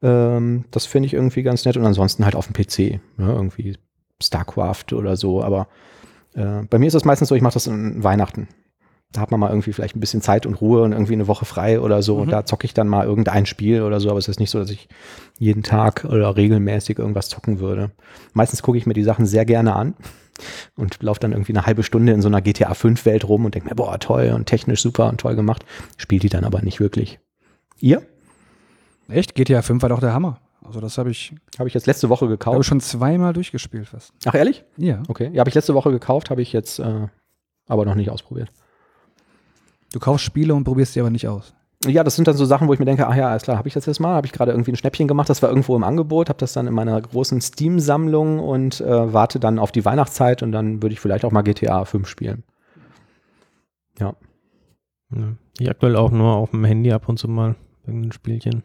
Ähm, das finde ich irgendwie ganz nett. Und ansonsten halt auf dem PC. Ja, irgendwie StarCraft oder so. Aber äh, bei mir ist das meistens so, ich mache das an Weihnachten. Da hat man mal irgendwie vielleicht ein bisschen Zeit und Ruhe und irgendwie eine Woche frei oder so. Und
Mhm.
da zocke ich dann mal irgendein Spiel oder so. Aber es ist nicht so, dass ich jeden Tag oder regelmäßig irgendwas zocken würde. Meistens gucke ich mir die Sachen sehr gerne an und laufe dann irgendwie eine halbe Stunde in so einer GTA 5 Welt rum und denke mir, boah, toll und technisch super und toll gemacht. Spiel die dann aber nicht wirklich. Ihr?
Echt? GTA 5 war doch der Hammer. Also das habe ich,
Habe ich jetzt letzte Woche gekauft.
schon zweimal durchgespielt fast.
Ach, ehrlich?
Ja.
Okay. Ja, habe ich letzte Woche gekauft, habe ich jetzt äh, aber noch nicht ausprobiert.
Du kaufst Spiele und probierst sie aber nicht aus.
Ja, das sind dann so Sachen, wo ich mir denke, ach ja, alles klar, habe ich das jetzt mal, habe ich gerade irgendwie ein Schnäppchen gemacht, das war irgendwo im Angebot, habe das dann in meiner großen Steam-Sammlung und äh, warte dann auf die Weihnachtszeit und dann würde ich vielleicht auch mal GTA 5 spielen.
Ja. Ich aktuell auch nur auf dem Handy ab und zu mal irgendein Spielchen.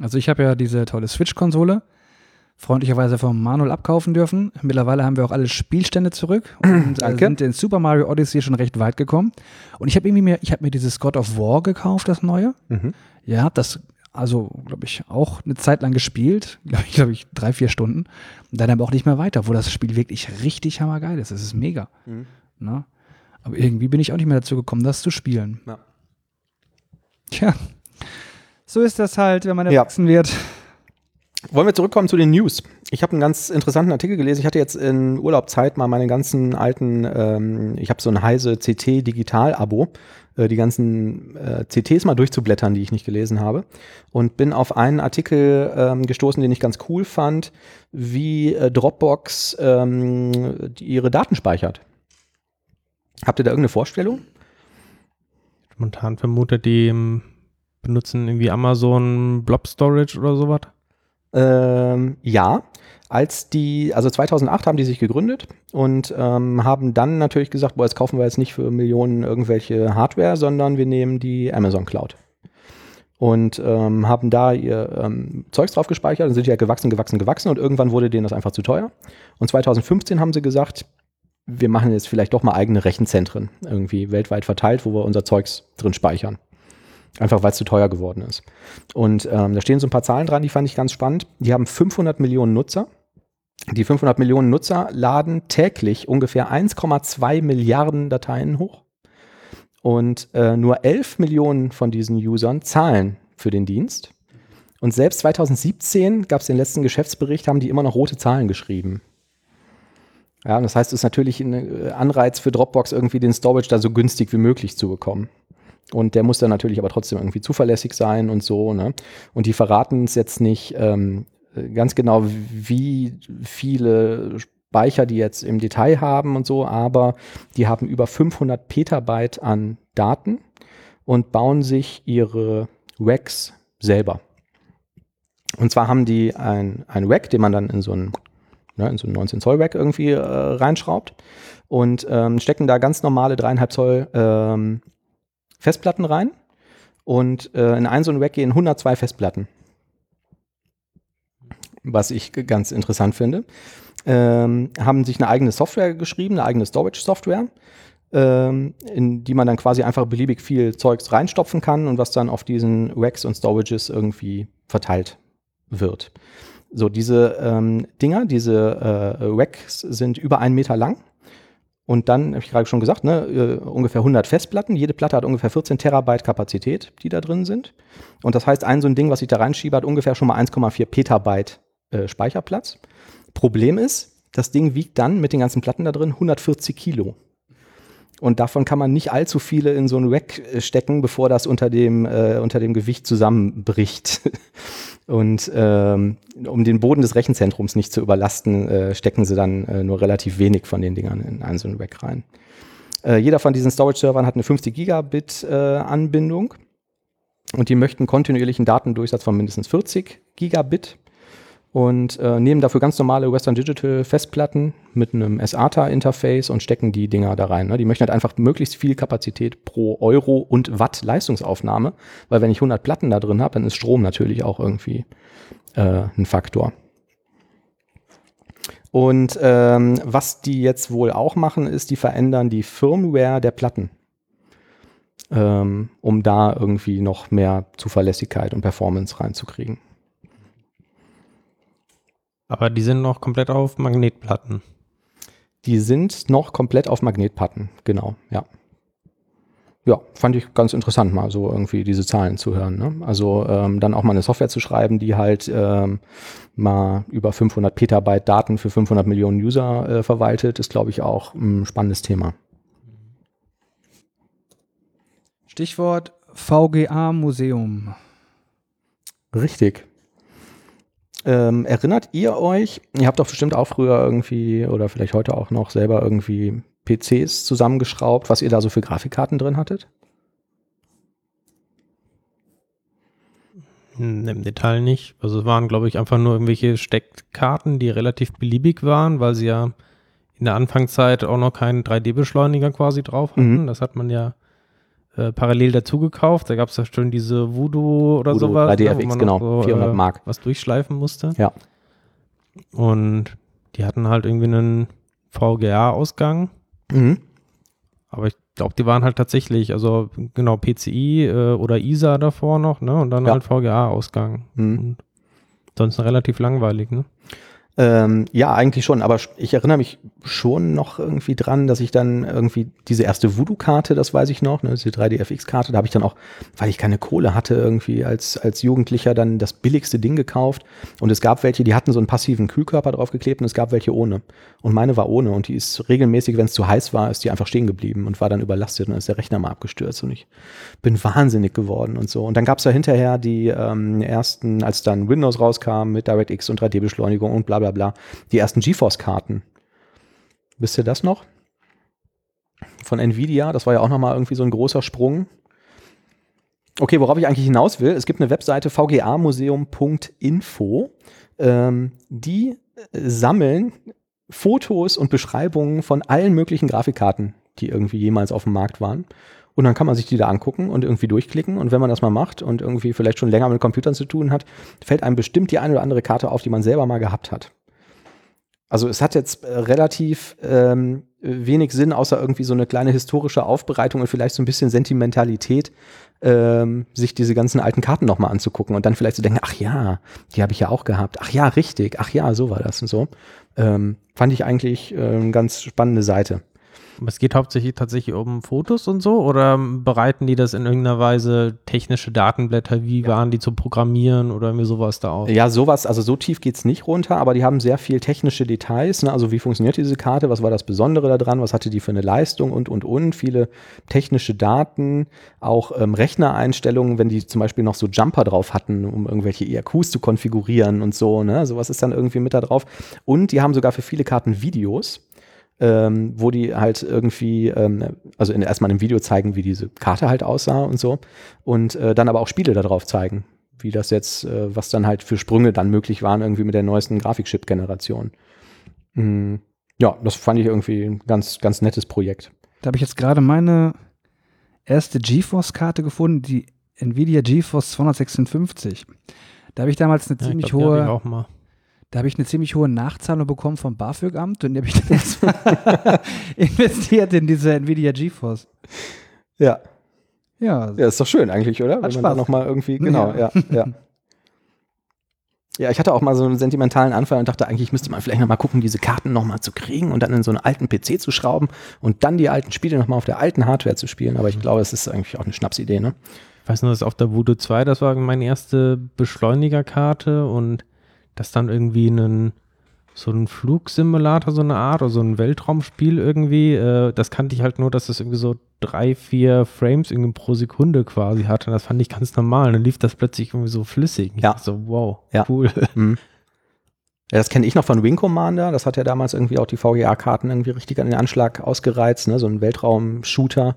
Also ich habe ja diese tolle Switch-Konsole freundlicherweise vom Manuel abkaufen dürfen. Mittlerweile haben wir auch alle Spielstände zurück und äh,
Danke.
sind in Super Mario Odyssey schon recht weit gekommen. Und ich habe irgendwie mir, ich habe mir dieses God of War gekauft, das neue.
Mhm.
Ja, das also, glaube ich, auch eine Zeit lang gespielt. Glaube ich, glaube ich, drei, vier Stunden. Und dann aber auch nicht mehr weiter, wo das Spiel wirklich richtig hammergeil ist. Das ist mega.
Mhm.
Ne? Aber irgendwie bin ich auch nicht mehr dazu gekommen, das zu spielen.
Ja.
Tja. So ist das halt, wenn man
Ja.
erwachsen wird.
Wollen wir zurückkommen zu den News? Ich habe einen ganz interessanten Artikel gelesen. Ich hatte jetzt in Urlaub Zeit, mal meine ganzen alten, ähm, ich habe so ein Heise CT Digital-Abo, äh, die ganzen äh, CTs mal durchzublättern, die ich nicht gelesen habe. Und bin auf einen Artikel ähm, gestoßen, den ich ganz cool fand, wie äh, Dropbox ähm, ihre Daten speichert. Habt ihr da irgendeine Vorstellung?
Spontan vermutet, die ähm, benutzen irgendwie Amazon Blob Storage oder sowas.
Ähm, ja, als die, also 2008 haben die sich gegründet und ähm, haben dann natürlich gesagt, boah, jetzt kaufen wir jetzt nicht für Millionen irgendwelche Hardware, sondern wir nehmen die Amazon Cloud. Und ähm, haben da ihr ähm, Zeugs drauf gespeichert und sind ja gewachsen, gewachsen, gewachsen und irgendwann wurde denen das einfach zu teuer. Und 2015 haben sie gesagt, wir machen jetzt vielleicht doch mal eigene Rechenzentren irgendwie weltweit verteilt, wo wir unser Zeugs drin speichern. Einfach weil es zu teuer geworden ist. Und ähm, da stehen so ein paar Zahlen dran, die fand ich ganz spannend. Die haben 500 Millionen Nutzer die 500 Millionen Nutzer laden täglich ungefähr 1,2 Milliarden Dateien hoch. Und äh, nur 11 Millionen von diesen Usern zahlen für den Dienst. Und selbst 2017 gab es den letzten Geschäftsbericht, haben die immer noch rote Zahlen geschrieben. Ja, das heißt, es ist natürlich ein äh, Anreiz für Dropbox, irgendwie den Storage da so günstig wie möglich zu bekommen. Und der muss dann natürlich aber trotzdem irgendwie zuverlässig sein und so. Ne? Und die verraten es jetzt nicht, ähm, ganz genau, wie viele Speicher die jetzt im Detail haben und so, aber die haben über 500 Petabyte an Daten und bauen sich ihre Racks selber. Und zwar haben die ein, ein Rack, den man dann in so ein, ne, in so ein 19 Zoll Rack irgendwie äh, reinschraubt und ähm, stecken da ganz normale dreieinhalb Zoll ähm, Festplatten rein. Und äh, in ein so ein Rack gehen 102 Festplatten was ich ganz interessant finde, ähm, haben sich eine eigene Software geschrieben, eine eigene Storage-Software, ähm, in die man dann quasi einfach beliebig viel Zeugs reinstopfen kann und was dann auf diesen Racks und Storages irgendwie verteilt wird. So, diese ähm, Dinger, diese äh, Racks sind über einen Meter lang. Und dann, habe ich gerade schon gesagt, ne, äh, ungefähr 100 Festplatten. Jede Platte hat ungefähr 14 Terabyte Kapazität, die da drin sind. Und das heißt, ein so ein Ding, was ich da reinschiebe, hat ungefähr schon mal 1,4 Petabyte äh, Speicherplatz. Problem ist, das Ding wiegt dann mit den ganzen Platten da drin 140 Kilo. Und davon kann man nicht allzu viele in so ein Rack äh, stecken, bevor das unter dem, äh, unter dem Gewicht zusammenbricht. Und ähm, um den Boden des Rechenzentrums nicht zu überlasten, äh, stecken sie dann äh, nur relativ wenig von den Dingern in einen so einen Rack rein. Äh, jeder von diesen Storage-Servern hat eine 50 Gigabit äh, und die möchten kontinuierlichen Datendurchsatz von mindestens 40 Gigabit und äh, nehmen dafür ganz normale Western Digital Festplatten mit einem SATA-Interface und stecken die Dinger da rein. Ne? Die möchten halt einfach möglichst viel Kapazität pro Euro und Watt Leistungsaufnahme, weil wenn ich 100 Platten da drin habe, dann ist Strom natürlich auch irgendwie äh, ein Faktor. Und ähm, was die jetzt wohl auch machen, ist, die verändern die Firmware der Platten, ähm, um da irgendwie noch mehr Zuverlässigkeit und Performance reinzukriegen.
Aber die sind noch komplett auf Magnetplatten.
Die sind noch komplett auf Magnetplatten, genau, ja. Ja, fand ich ganz interessant, mal so irgendwie diese Zahlen zu hören. Ne? Also ähm, dann auch mal eine Software zu schreiben, die halt ähm, mal über 500 Petabyte Daten für 500 Millionen User äh, verwaltet, ist, glaube ich, auch ein spannendes Thema.
Stichwort VGA-Museum.
Richtig. Ähm, erinnert ihr euch, ihr habt doch bestimmt auch früher irgendwie oder vielleicht heute auch noch selber irgendwie PCs zusammengeschraubt, was ihr da so für Grafikkarten drin hattet?
Hm, Im Detail nicht. Also es waren, glaube ich, einfach nur irgendwelche Steckkarten, die relativ beliebig waren, weil sie ja in der Anfangszeit auch noch keinen 3D-Beschleuniger quasi drauf hatten. Mhm. Das hat man ja äh, parallel dazu gekauft. Da gab es ja schon diese Voodoo oder Voodoo, sowas.
3DFX, ne, genau, so, 400 äh, Mark.
Was durchschleifen musste.
Ja.
Und die hatten halt irgendwie einen VGA-Ausgang. Mhm. Aber ich glaube, die waren halt tatsächlich, also genau, PCI äh, oder ISA davor noch, ne? Und dann ja. halt VGA-Ausgang. Mhm. Sonst relativ langweilig, ne?
Ähm, ja, eigentlich schon, aber ich erinnere mich schon noch irgendwie dran, dass ich dann irgendwie diese erste Voodoo-Karte, das weiß ich noch, ne, diese 3D-FX-Karte, da habe ich dann auch, weil ich keine Kohle hatte, irgendwie als, als Jugendlicher dann das billigste Ding gekauft. Und es gab welche, die hatten so einen passiven Kühlkörper draufgeklebt und es gab welche ohne. Und meine war ohne und die ist regelmäßig, wenn es zu heiß war, ist die einfach stehen geblieben und war dann überlastet und dann ist der Rechner mal abgestürzt und ich bin wahnsinnig geworden und so. Und dann gab es da hinterher die ähm, ersten, als dann Windows rauskam mit DirectX und 3D-Beschleunigung und bla bla bla, die ersten GeForce-Karten. Wisst ihr das noch? Von Nvidia, das war ja auch nochmal irgendwie so ein großer Sprung. Okay, worauf ich eigentlich hinaus will, es gibt eine Webseite vgamuseum.info, ähm, die äh, sammeln Fotos und Beschreibungen von allen möglichen Grafikkarten, die irgendwie jemals auf dem Markt waren. Und dann kann man sich die da angucken und irgendwie durchklicken. Und wenn man das mal macht und irgendwie vielleicht schon länger mit Computern zu tun hat, fällt einem bestimmt die eine oder andere Karte auf, die man selber mal gehabt hat. Also es hat jetzt äh, relativ ähm, wenig Sinn, außer irgendwie so eine kleine historische Aufbereitung und vielleicht so ein bisschen Sentimentalität, ähm, sich diese ganzen alten Karten nochmal anzugucken und dann vielleicht zu denken, ach ja, die habe ich ja auch gehabt. Ach ja, richtig. Ach ja, so war das und so. Ähm, fand ich eigentlich äh, eine ganz spannende Seite.
Es geht hauptsächlich tatsächlich um Fotos und so oder bereiten die das in irgendeiner Weise technische Datenblätter, wie ja. waren die zu programmieren oder irgendwie sowas da auf?
Ja, sowas, also so tief geht es nicht runter, aber die haben sehr viel technische Details, ne? also wie funktioniert diese Karte, was war das Besondere daran, was hatte die für eine Leistung und, und, und, viele technische Daten, auch ähm, Rechnereinstellungen, wenn die zum Beispiel noch so Jumper drauf hatten, um irgendwelche ERQs zu konfigurieren und so, ne? sowas ist dann irgendwie mit da drauf. Und die haben sogar für viele Karten Videos ähm, wo die halt irgendwie, ähm, also in, erstmal im Video zeigen, wie diese Karte halt aussah und so. Und äh, dann aber auch Spiele darauf zeigen, wie das jetzt, äh, was dann halt für Sprünge dann möglich waren, irgendwie mit der neuesten Grafikchip-Generation. Mhm. Ja, das fand ich irgendwie ein ganz, ganz nettes Projekt.
Da habe ich jetzt gerade meine erste GeForce-Karte gefunden, die Nvidia GeForce 256. Da habe ich damals eine ja, ziemlich glaub, hohe. Da habe ich eine ziemlich hohe Nachzahlung bekommen vom BAföG-Amt und die habe ich dann erstmal investiert in diese Nvidia GeForce.
Ja. Ja. Ja, ist doch schön eigentlich, oder? Hat Wenn Spaß. man da nochmal irgendwie, genau, ja, ja. ja. Ja, ich hatte auch mal so einen sentimentalen Anfall und dachte, eigentlich müsste man vielleicht nochmal gucken, diese Karten nochmal zu kriegen und dann in so einen alten PC zu schrauben und dann die alten Spiele nochmal auf der alten Hardware zu spielen. Aber ich glaube, es ist eigentlich auch eine Schnapsidee, ne?
Ich weiß nur, dass auf der Voodoo 2, das war meine erste Beschleunigerkarte und dass dann irgendwie ein so ein Flugsimulator, so eine Art, oder so ein Weltraumspiel irgendwie, äh, das kannte ich halt nur, dass das irgendwie so drei, vier Frames irgendwie pro Sekunde quasi hatte. Und das fand ich ganz normal. Und dann lief das plötzlich irgendwie so flüssig.
Ja.
So, wow,
ja.
cool. Mhm.
Das kenne ich noch von Wing Commander. Das hat ja damals irgendwie auch die VGA-Karten irgendwie richtig an den Anschlag ausgereizt, ne? so ein Weltraum-Shooter.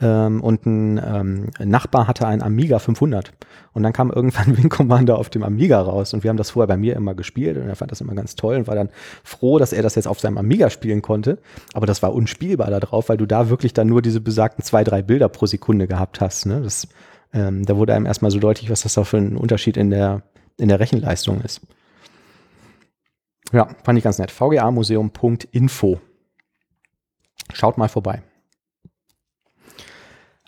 Ähm, und ein, ähm, Nachbar hatte einen Amiga 500. Und dann kam irgendwann Wing Commander auf dem Amiga raus. Und wir haben das vorher bei mir immer gespielt. Und er fand das immer ganz toll und war dann froh, dass er das jetzt auf seinem Amiga spielen konnte. Aber das war unspielbar da drauf, weil du da wirklich dann nur diese besagten zwei, drei Bilder pro Sekunde gehabt hast. Ne? Das, ähm, da wurde einem erstmal so deutlich, was das da für ein Unterschied in der, in der Rechenleistung ist. Ja, fand ich ganz nett. vgamuseum.info. Schaut mal vorbei.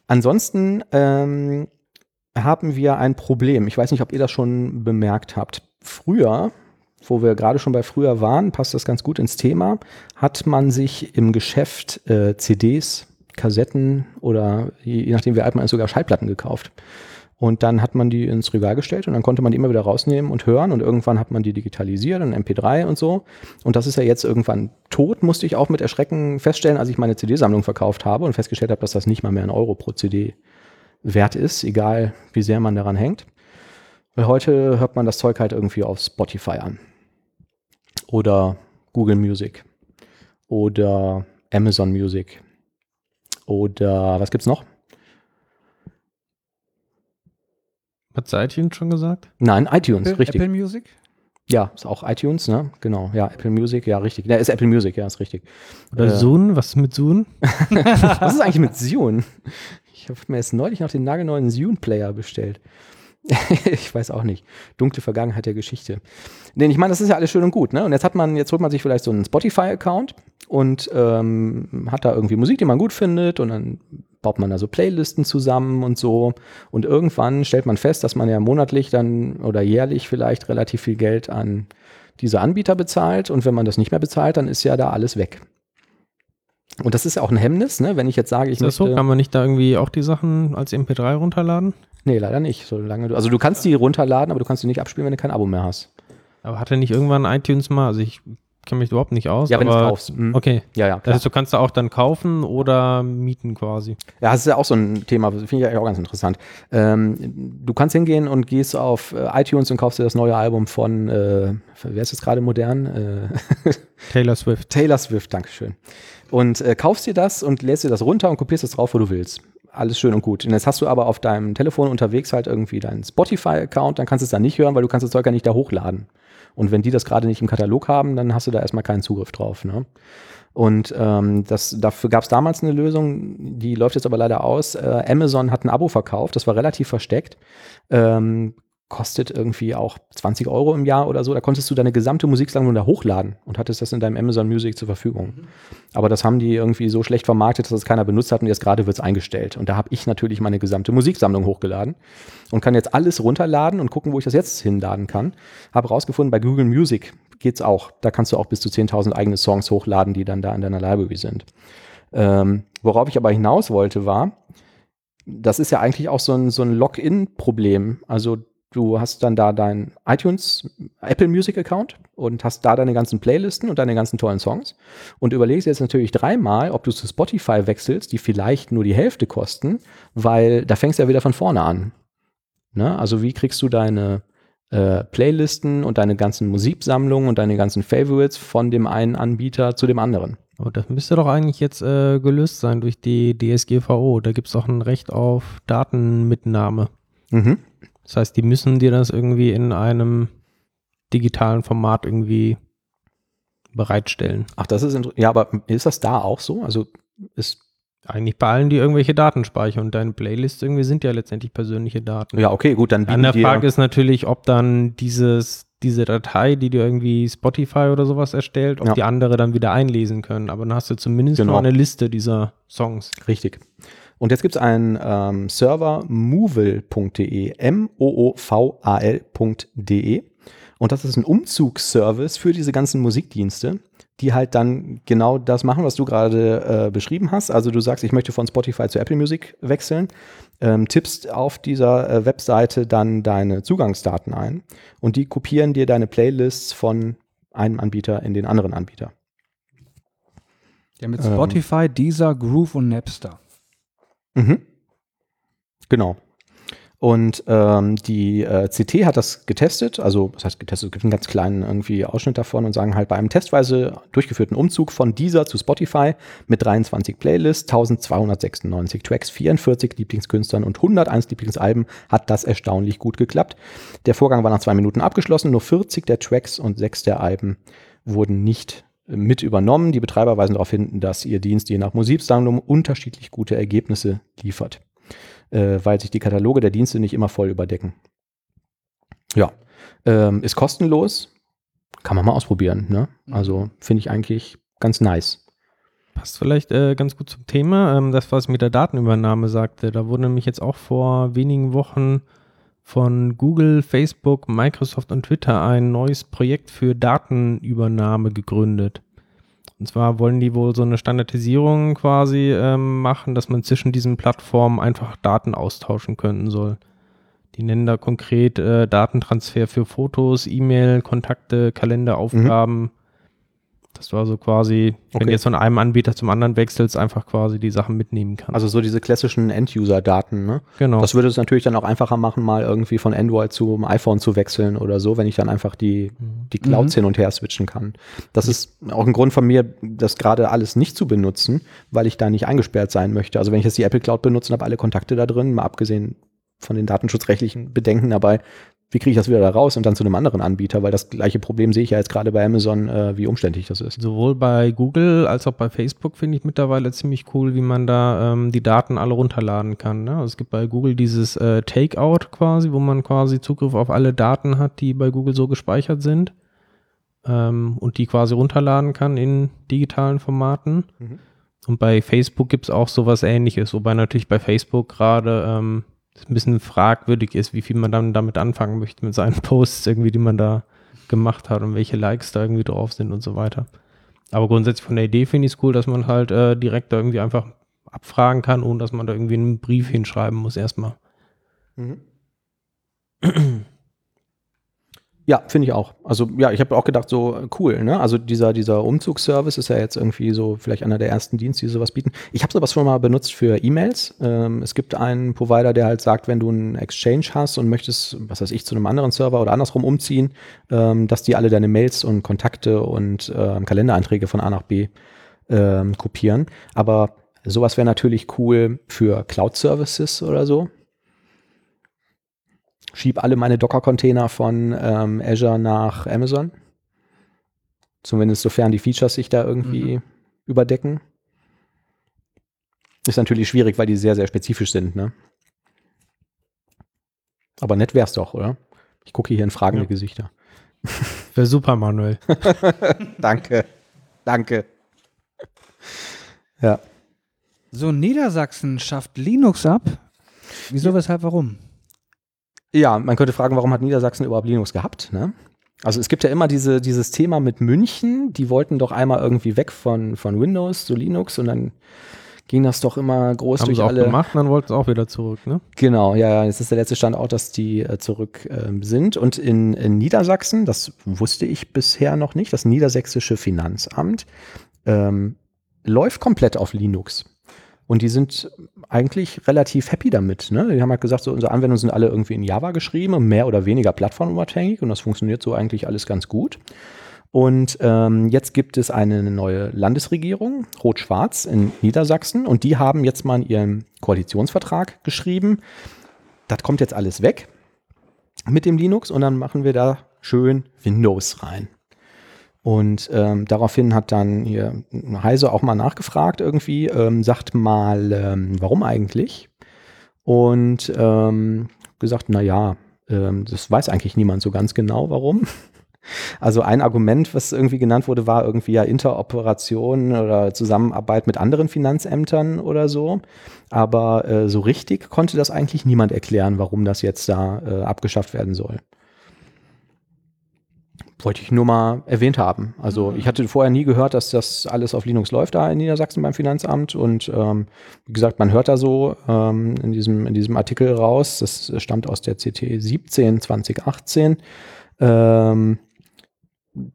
Ansonsten ähm, haben wir ein Problem. Ich weiß nicht, ob ihr das schon bemerkt habt. Früher, wo wir gerade schon bei früher waren, passt das ganz gut ins Thema, hat man sich im Geschäft äh, CDs, Kassetten oder je, je nachdem wie alt man ist, sogar Schallplatten gekauft. Und dann hat man die ins Regal gestellt und dann konnte man die immer wieder rausnehmen und hören und irgendwann hat man die digitalisiert in MP3 und so. Und das ist ja jetzt irgendwann tot, musste ich auch mit Erschrecken feststellen, als ich meine CD-Sammlung verkauft habe und festgestellt habe, dass das nicht mal mehr ein Euro pro CD wert ist, egal wie sehr man daran hängt. Weil heute hört man das Zeug halt irgendwie auf Spotify an. Oder Google Music. Oder Amazon Music. Oder was gibt's noch?
Hat iTunes schon gesagt?
Nein, iTunes,
Apple,
richtig.
Apple Music?
Ja, ist auch iTunes, ne? Genau, ja, Apple Music, ja, richtig. Ja, ist Apple Music, ja, ist richtig.
Oder äh, Zune, was ist mit Zune?
was ist eigentlich mit Zune? Ich habe mir jetzt neulich noch den nagelneuen Zune-Player bestellt. ich weiß auch nicht. Dunkle Vergangenheit der Geschichte. Denn ich meine, das ist ja alles schön und gut, ne? Und jetzt hat man, jetzt holt man sich vielleicht so einen Spotify-Account und ähm, hat da irgendwie Musik, die man gut findet und dann baut man da so Playlisten zusammen und so. Und irgendwann stellt man fest, dass man ja monatlich dann oder jährlich vielleicht relativ viel Geld an diese Anbieter bezahlt. Und wenn man das nicht mehr bezahlt, dann ist ja da alles weg. Und das ist ja auch ein Hemmnis, ne? wenn ich jetzt sage, ich
ist das möchte, so? Kann man nicht da irgendwie auch die Sachen als MP3 runterladen?
Nee, leider nicht. Solange du, also du kannst die runterladen, aber du kannst die nicht abspielen, wenn du kein Abo mehr hast.
Aber hatte nicht irgendwann iTunes mal, also ich kenne mich überhaupt nicht aus.
Ja, wenn du es kaufst.
Mhm. Okay.
Ja, ja.
Klar. Das du kannst da auch dann kaufen oder mieten quasi.
Ja, das ist ja auch so ein Thema, finde ich eigentlich auch ganz interessant. Ähm, du kannst hingehen und gehst auf äh, iTunes und kaufst dir das neue Album von, äh, wer ist jetzt gerade modern?
Äh, Taylor Swift.
Taylor Swift, Dankeschön. Und äh, kaufst dir das und lädst dir das runter und kopierst es drauf, wo du willst. alles schön und gut. Und jetzt hast du aber auf deinem Telefon unterwegs halt irgendwie deinen Spotify-Account, dann kannst du es da nicht hören, weil du kannst das Zeug ja nicht da hochladen. Und wenn die das gerade nicht im Katalog haben, dann hast du da erstmal keinen Zugriff drauf. Ne? Und ähm, das, dafür gab es damals eine Lösung, die läuft jetzt aber leider aus. Äh, Amazon hat ein Abo verkauft, das war relativ versteckt. Ähm, kostet irgendwie auch 20 Euro im Jahr oder so. Da konntest du deine gesamte Musiksammlung da hochladen und hattest das in deinem Amazon Music zur Verfügung. Mhm. Aber das haben die irgendwie so schlecht vermarktet, dass es keiner benutzt hat und jetzt gerade wird es eingestellt. Und da habe ich natürlich meine gesamte Musiksammlung hochgeladen und kann jetzt alles runterladen und gucken, wo ich das jetzt hinladen kann. Habe rausgefunden, bei Google Music geht es auch. Da kannst du auch bis zu 10.000 eigene Songs hochladen, die dann da in deiner Library sind. Ähm, worauf ich aber hinaus wollte, war, das ist ja eigentlich auch so ein, so ein Login-Problem. Also Du hast dann da dein iTunes, Apple Music Account und hast da deine ganzen Playlisten und deine ganzen tollen Songs und überlegst jetzt natürlich dreimal, ob du zu Spotify wechselst, die vielleicht nur die Hälfte kosten, weil da fängst du ja wieder von vorne an. Ne? Also wie kriegst du deine äh, Playlisten und deine ganzen Musiksammlungen und deine ganzen Favorites von dem einen Anbieter zu dem anderen?
Aber das müsste doch eigentlich jetzt äh, gelöst sein durch die DSGVO. Da gibt es auch ein Recht auf Datenmitnahme. Mhm. Das heißt, die müssen dir das irgendwie in einem digitalen Format irgendwie bereitstellen.
Ach, das ist ja, aber ist das da auch so? Also ist
eigentlich bei allen, die irgendwelche Daten speichern und deine Playlists irgendwie sind ja letztendlich persönliche Daten.
Ja, okay, gut, dann
bieten An der Frage ist natürlich, ob dann dieses diese Datei, die dir irgendwie Spotify oder sowas erstellt, ob ja. die andere dann wieder einlesen können. Aber dann hast du zumindest genau. eine Liste dieser Songs.
Richtig. Und jetzt gibt es einen ähm, Server moval.de, M-O-O-V-A-L.de. Und das ist ein Umzugsservice für diese ganzen Musikdienste, die halt dann genau das machen, was du gerade äh, beschrieben hast. Also du sagst, ich möchte von Spotify zu Apple Music wechseln, ähm, tippst auf dieser äh, Webseite dann deine Zugangsdaten ein und die kopieren dir deine Playlists von einem Anbieter in den anderen Anbieter.
Ja, mit Spotify, ähm, Deezer, Groove und Napster.
Mhm. Genau. Und ähm, die äh, CT hat das getestet, also das heißt getestet, es gibt einen ganz kleinen irgendwie Ausschnitt davon und sagen halt bei einem testweise durchgeführten Umzug von dieser zu Spotify mit 23 Playlists, 1296 Tracks, 44 Lieblingskünstlern und 101 Lieblingsalben hat das erstaunlich gut geklappt. Der Vorgang war nach zwei Minuten abgeschlossen, nur 40 der Tracks und sechs der Alben wurden nicht mit übernommen. Die Betreiber weisen darauf hin, dass ihr Dienst je nach Musiksammlung unterschiedlich gute Ergebnisse liefert, äh, weil sich die Kataloge der Dienste nicht immer voll überdecken. Ja, ähm, ist kostenlos, kann man mal ausprobieren. Ne? Mhm. Also finde ich eigentlich ganz nice.
Passt vielleicht äh, ganz gut zum Thema. Ähm, das, was ich mit der Datenübernahme sagte, da wurde nämlich jetzt auch vor wenigen Wochen von Google, Facebook, Microsoft und Twitter ein neues Projekt für Datenübernahme gegründet. Und zwar wollen die wohl so eine Standardisierung quasi ähm, machen, dass man zwischen diesen Plattformen einfach Daten austauschen können soll. Die nennen da konkret äh, Datentransfer für Fotos, E-Mail, Kontakte, Kalenderaufgaben. Mhm dass du also quasi, okay. wenn du jetzt von einem Anbieter zum anderen wechselst, einfach quasi die Sachen mitnehmen kannst.
Also so diese klassischen End-User-Daten, ne?
Genau.
Das würde es natürlich dann auch einfacher machen, mal irgendwie von Android zum iPhone zu wechseln oder so, wenn ich dann einfach die, mhm. die Clouds mhm. hin und her switchen kann. Das ist auch ein Grund von mir, das gerade alles nicht zu benutzen, weil ich da nicht eingesperrt sein möchte. Also wenn ich jetzt die Apple Cloud benutze und habe alle Kontakte da drin, mal abgesehen von den datenschutzrechtlichen Bedenken dabei, wie kriege ich das wieder da raus und dann zu einem anderen Anbieter, weil das gleiche Problem sehe ich ja jetzt gerade bei Amazon, äh, wie umständlich das ist.
Sowohl bei Google als auch bei Facebook finde ich mittlerweile ziemlich cool, wie man da ähm, die Daten alle runterladen kann. Ne? Also es gibt bei Google dieses äh, Takeout quasi, wo man quasi Zugriff auf alle Daten hat, die bei Google so gespeichert sind ähm, und die quasi runterladen kann in digitalen Formaten. Mhm. Und bei Facebook gibt es auch sowas ähnliches, wobei natürlich bei Facebook gerade ähm, es ein bisschen fragwürdig ist, wie viel man dann damit anfangen möchte mit seinen Posts irgendwie, die man da gemacht hat und welche Likes da irgendwie drauf sind und so weiter. Aber grundsätzlich von der Idee finde ich es cool, dass man halt äh, direkt da irgendwie einfach abfragen kann, ohne dass man da irgendwie einen Brief hinschreiben muss erstmal. Mhm.
Ja, finde ich auch. Also ja, ich habe auch gedacht, so cool, ne? Also dieser, dieser Umzugsservice ist ja jetzt irgendwie so vielleicht einer der ersten Dienste, die sowas bieten. Ich habe sowas schon mal benutzt für E-Mails. Ähm, es gibt einen Provider, der halt sagt, wenn du einen Exchange hast und möchtest, was weiß ich, zu einem anderen Server oder andersrum umziehen, ähm, dass die alle deine Mails und Kontakte und ähm, Kalendereinträge von A nach B ähm, kopieren. Aber Sowas wäre natürlich cool für Cloud-Services oder so. Schieb alle meine Docker-Container von ähm, Azure nach Amazon. Zumindest sofern die Features sich da irgendwie mhm. überdecken. Ist natürlich schwierig, weil die sehr, sehr spezifisch sind, ne? Aber nett wär's doch, oder? Ich gucke hier in fragende ja. Gesichter.
Wäre super, Manuel.
danke. Danke. Ja.
So, Niedersachsen schafft Linux ab. Wieso, ja. weshalb, warum?
Ja, man könnte fragen, warum hat Niedersachsen überhaupt Linux gehabt? Ne? Also es gibt ja immer diese, dieses Thema mit München, die wollten doch einmal irgendwie weg von, von Windows zu Linux und dann ging das doch immer groß
Haben
durch
sie auch
alle.
gemacht, dann wollten sie auch wieder zurück, ne?
Genau, ja, ja. Jetzt ist der letzte Stand auch, dass die äh, zurück äh, sind. Und in, in, Niedersachsen, das wusste ich bisher noch nicht, das niedersächsische Finanzamt ähm, läuft komplett auf Linux. Und die sind eigentlich relativ happy damit. Ne? Die haben halt gesagt, so unsere Anwendungen sind alle irgendwie in Java geschrieben, mehr oder weniger plattformunabhängig und das funktioniert so eigentlich alles ganz gut. Und ähm, jetzt gibt es eine neue Landesregierung, Rot-Schwarz in Niedersachsen, und die haben jetzt mal in ihrem Koalitionsvertrag geschrieben, das kommt jetzt alles weg mit dem Linux und dann machen wir da schön Windows rein. Und ähm, daraufhin hat dann hier Heise auch mal nachgefragt irgendwie, ähm, sagt mal, ähm, warum eigentlich? Und ähm, gesagt, na ja, ähm, das weiß eigentlich niemand so ganz genau, warum. Also ein Argument, was irgendwie genannt wurde, war irgendwie ja Interoperation oder Zusammenarbeit mit anderen Finanzämtern oder so. Aber äh, so richtig konnte das eigentlich niemand erklären, warum das jetzt da äh, abgeschafft werden soll. Wollte ich nur mal erwähnt haben. Also mhm. ich hatte vorher nie gehört, dass das alles auf Linux läuft da in Niedersachsen beim Finanzamt. Und ähm, wie gesagt, man hört da so ähm, in, diesem, in diesem Artikel raus, das stammt aus der CT 17 2018. Ähm,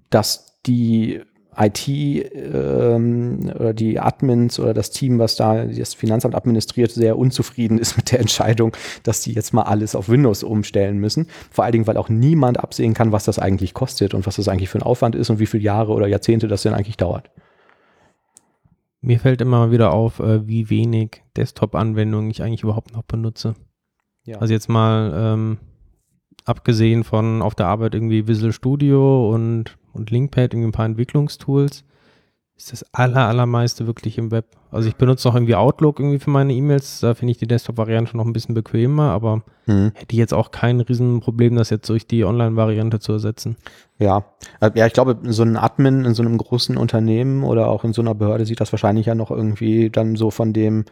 dass die IT ähm, oder die Admins oder das Team, was da das Finanzamt administriert, sehr unzufrieden ist mit der Entscheidung, dass die jetzt mal alles auf Windows umstellen müssen. Vor allen Dingen, weil auch niemand absehen kann, was das eigentlich kostet und was das eigentlich für ein Aufwand ist und wie viele Jahre oder Jahrzehnte das denn eigentlich dauert.
Mir fällt immer wieder auf, äh, wie wenig Desktop-Anwendungen ich eigentlich überhaupt noch benutze. Ja. Also jetzt mal ähm, abgesehen von auf der Arbeit irgendwie Visual Studio und, und Linkpad, irgendwie ein paar Entwicklungstools, ist das aller, allermeiste wirklich im Web. Also ich benutze noch irgendwie Outlook irgendwie für meine E-Mails, da finde ich die Desktop-Variante noch ein bisschen bequemer, aber hm. hätte ich jetzt auch kein Riesenproblem, das jetzt durch die Online-Variante zu ersetzen.
Ja, äh, ja, ich glaube, so ein Admin in so einem großen Unternehmen oder auch in so einer Behörde sieht das wahrscheinlich ja noch irgendwie dann so von dem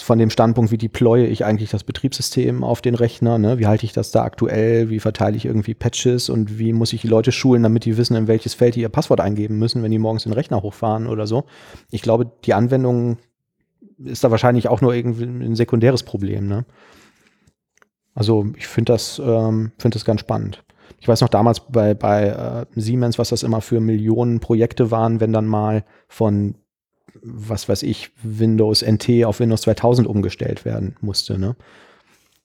von dem Standpunkt, wie deploye ich eigentlich das Betriebssystem auf den Rechner, ne? wie halte ich das da aktuell, wie verteile ich irgendwie Patches und wie muss ich die Leute schulen, damit die wissen, in welches Feld die ihr Passwort eingeben müssen, wenn die morgens den Rechner hochfahren oder so. Ich glaube, die Anwendung ist da wahrscheinlich auch nur irgendwie ein sekundäres Problem. Ne? Also ich finde das, ähm, find das ganz spannend. Ich weiß noch damals bei, bei äh, Siemens, was das immer für Millionen Projekte waren, wenn dann mal von was weiß ich, Windows NT auf Windows 2000 umgestellt werden musste, ne?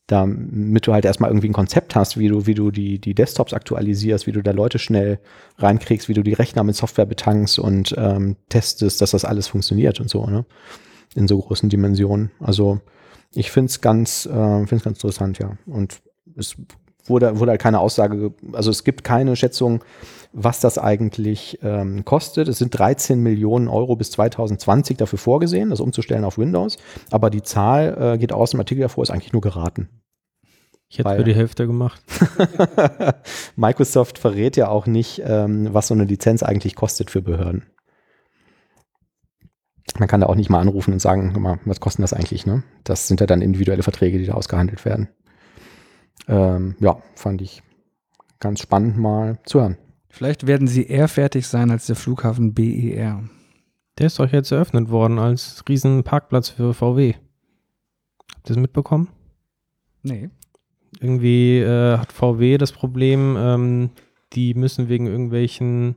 Damit du halt erstmal irgendwie ein Konzept hast, wie du, wie du die, die Desktops aktualisierst, wie du da Leute schnell reinkriegst, wie du die Rechner mit Software betankst und ähm, testest, dass das alles funktioniert und so, ne? In so großen Dimensionen. Also ich finde es ganz, äh, ganz interessant, ja. Und es wurde, wurde halt keine Aussage, also es gibt keine Schätzung, was das eigentlich ähm, kostet. Es sind 13 Millionen Euro bis 2020 dafür vorgesehen, das umzustellen auf Windows. Aber die Zahl äh, geht aus dem Artikel hervor, ist eigentlich nur geraten.
Ich hätte für die Hälfte gemacht.
Microsoft verrät ja auch nicht, ähm, was so eine Lizenz eigentlich kostet für Behörden. Man kann da auch nicht mal anrufen und sagen, mal, was kostet das eigentlich? Ne? Das sind ja dann individuelle Verträge, die da ausgehandelt werden. Ähm, ja, fand ich ganz spannend mal zu hören.
Vielleicht werden sie eher fertig sein als der Flughafen BER.
Der ist doch jetzt eröffnet worden als Riesenparkplatz für VW. Habt ihr das mitbekommen?
Nee.
Irgendwie äh, hat VW das Problem, ähm, die müssen wegen irgendwelchen,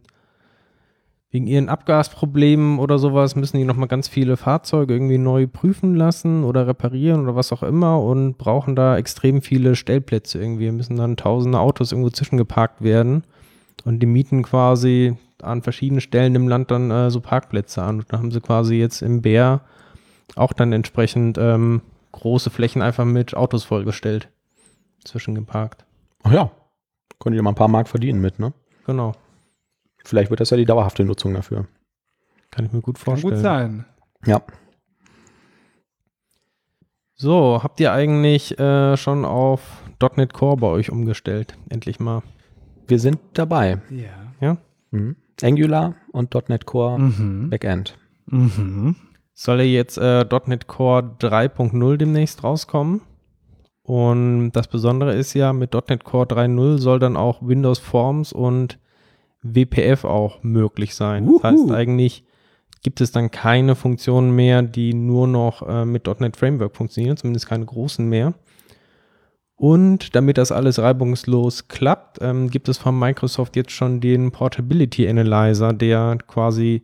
wegen ihren Abgasproblemen oder sowas, müssen die nochmal ganz viele Fahrzeuge irgendwie neu prüfen lassen oder reparieren oder was auch immer und brauchen da extrem viele Stellplätze irgendwie. Müssen dann tausende Autos irgendwo zwischengeparkt werden. Und die mieten quasi an verschiedenen Stellen im Land dann äh, so Parkplätze an. Und da haben sie quasi jetzt im Bär auch dann entsprechend ähm, große Flächen einfach mit Autos vollgestellt, zwischengeparkt.
Ach ja, könnt ihr mal ein paar Mark verdienen mit, ne?
Genau,
Vielleicht wird das ja die dauerhafte Nutzung dafür.
kann ich mir gut
Kann
vorstellen.
gut sein.
Ja.
So, habt ihr eigentlich äh, schon auf .NET Core bei euch umgestellt? Endlich mal.
Wir sind dabei.
Ja.
Mhm. Angular und .NET Core
Mhm.
Backend.
Mhm.
Soll ja jetzt äh, .NET Core 3.0 demnächst rauskommen. Und das Besondere ist ja, mit .NET Core 3.0 soll dann auch Windows Forms und WPF auch möglich sein. Das heißt, eigentlich gibt es dann keine Funktionen mehr, die nur noch äh, mit .NET Framework funktionieren, zumindest keine großen mehr. Und damit das alles reibungslos klappt, ähm, gibt es von Microsoft jetzt schon den Portability Analyzer, der quasi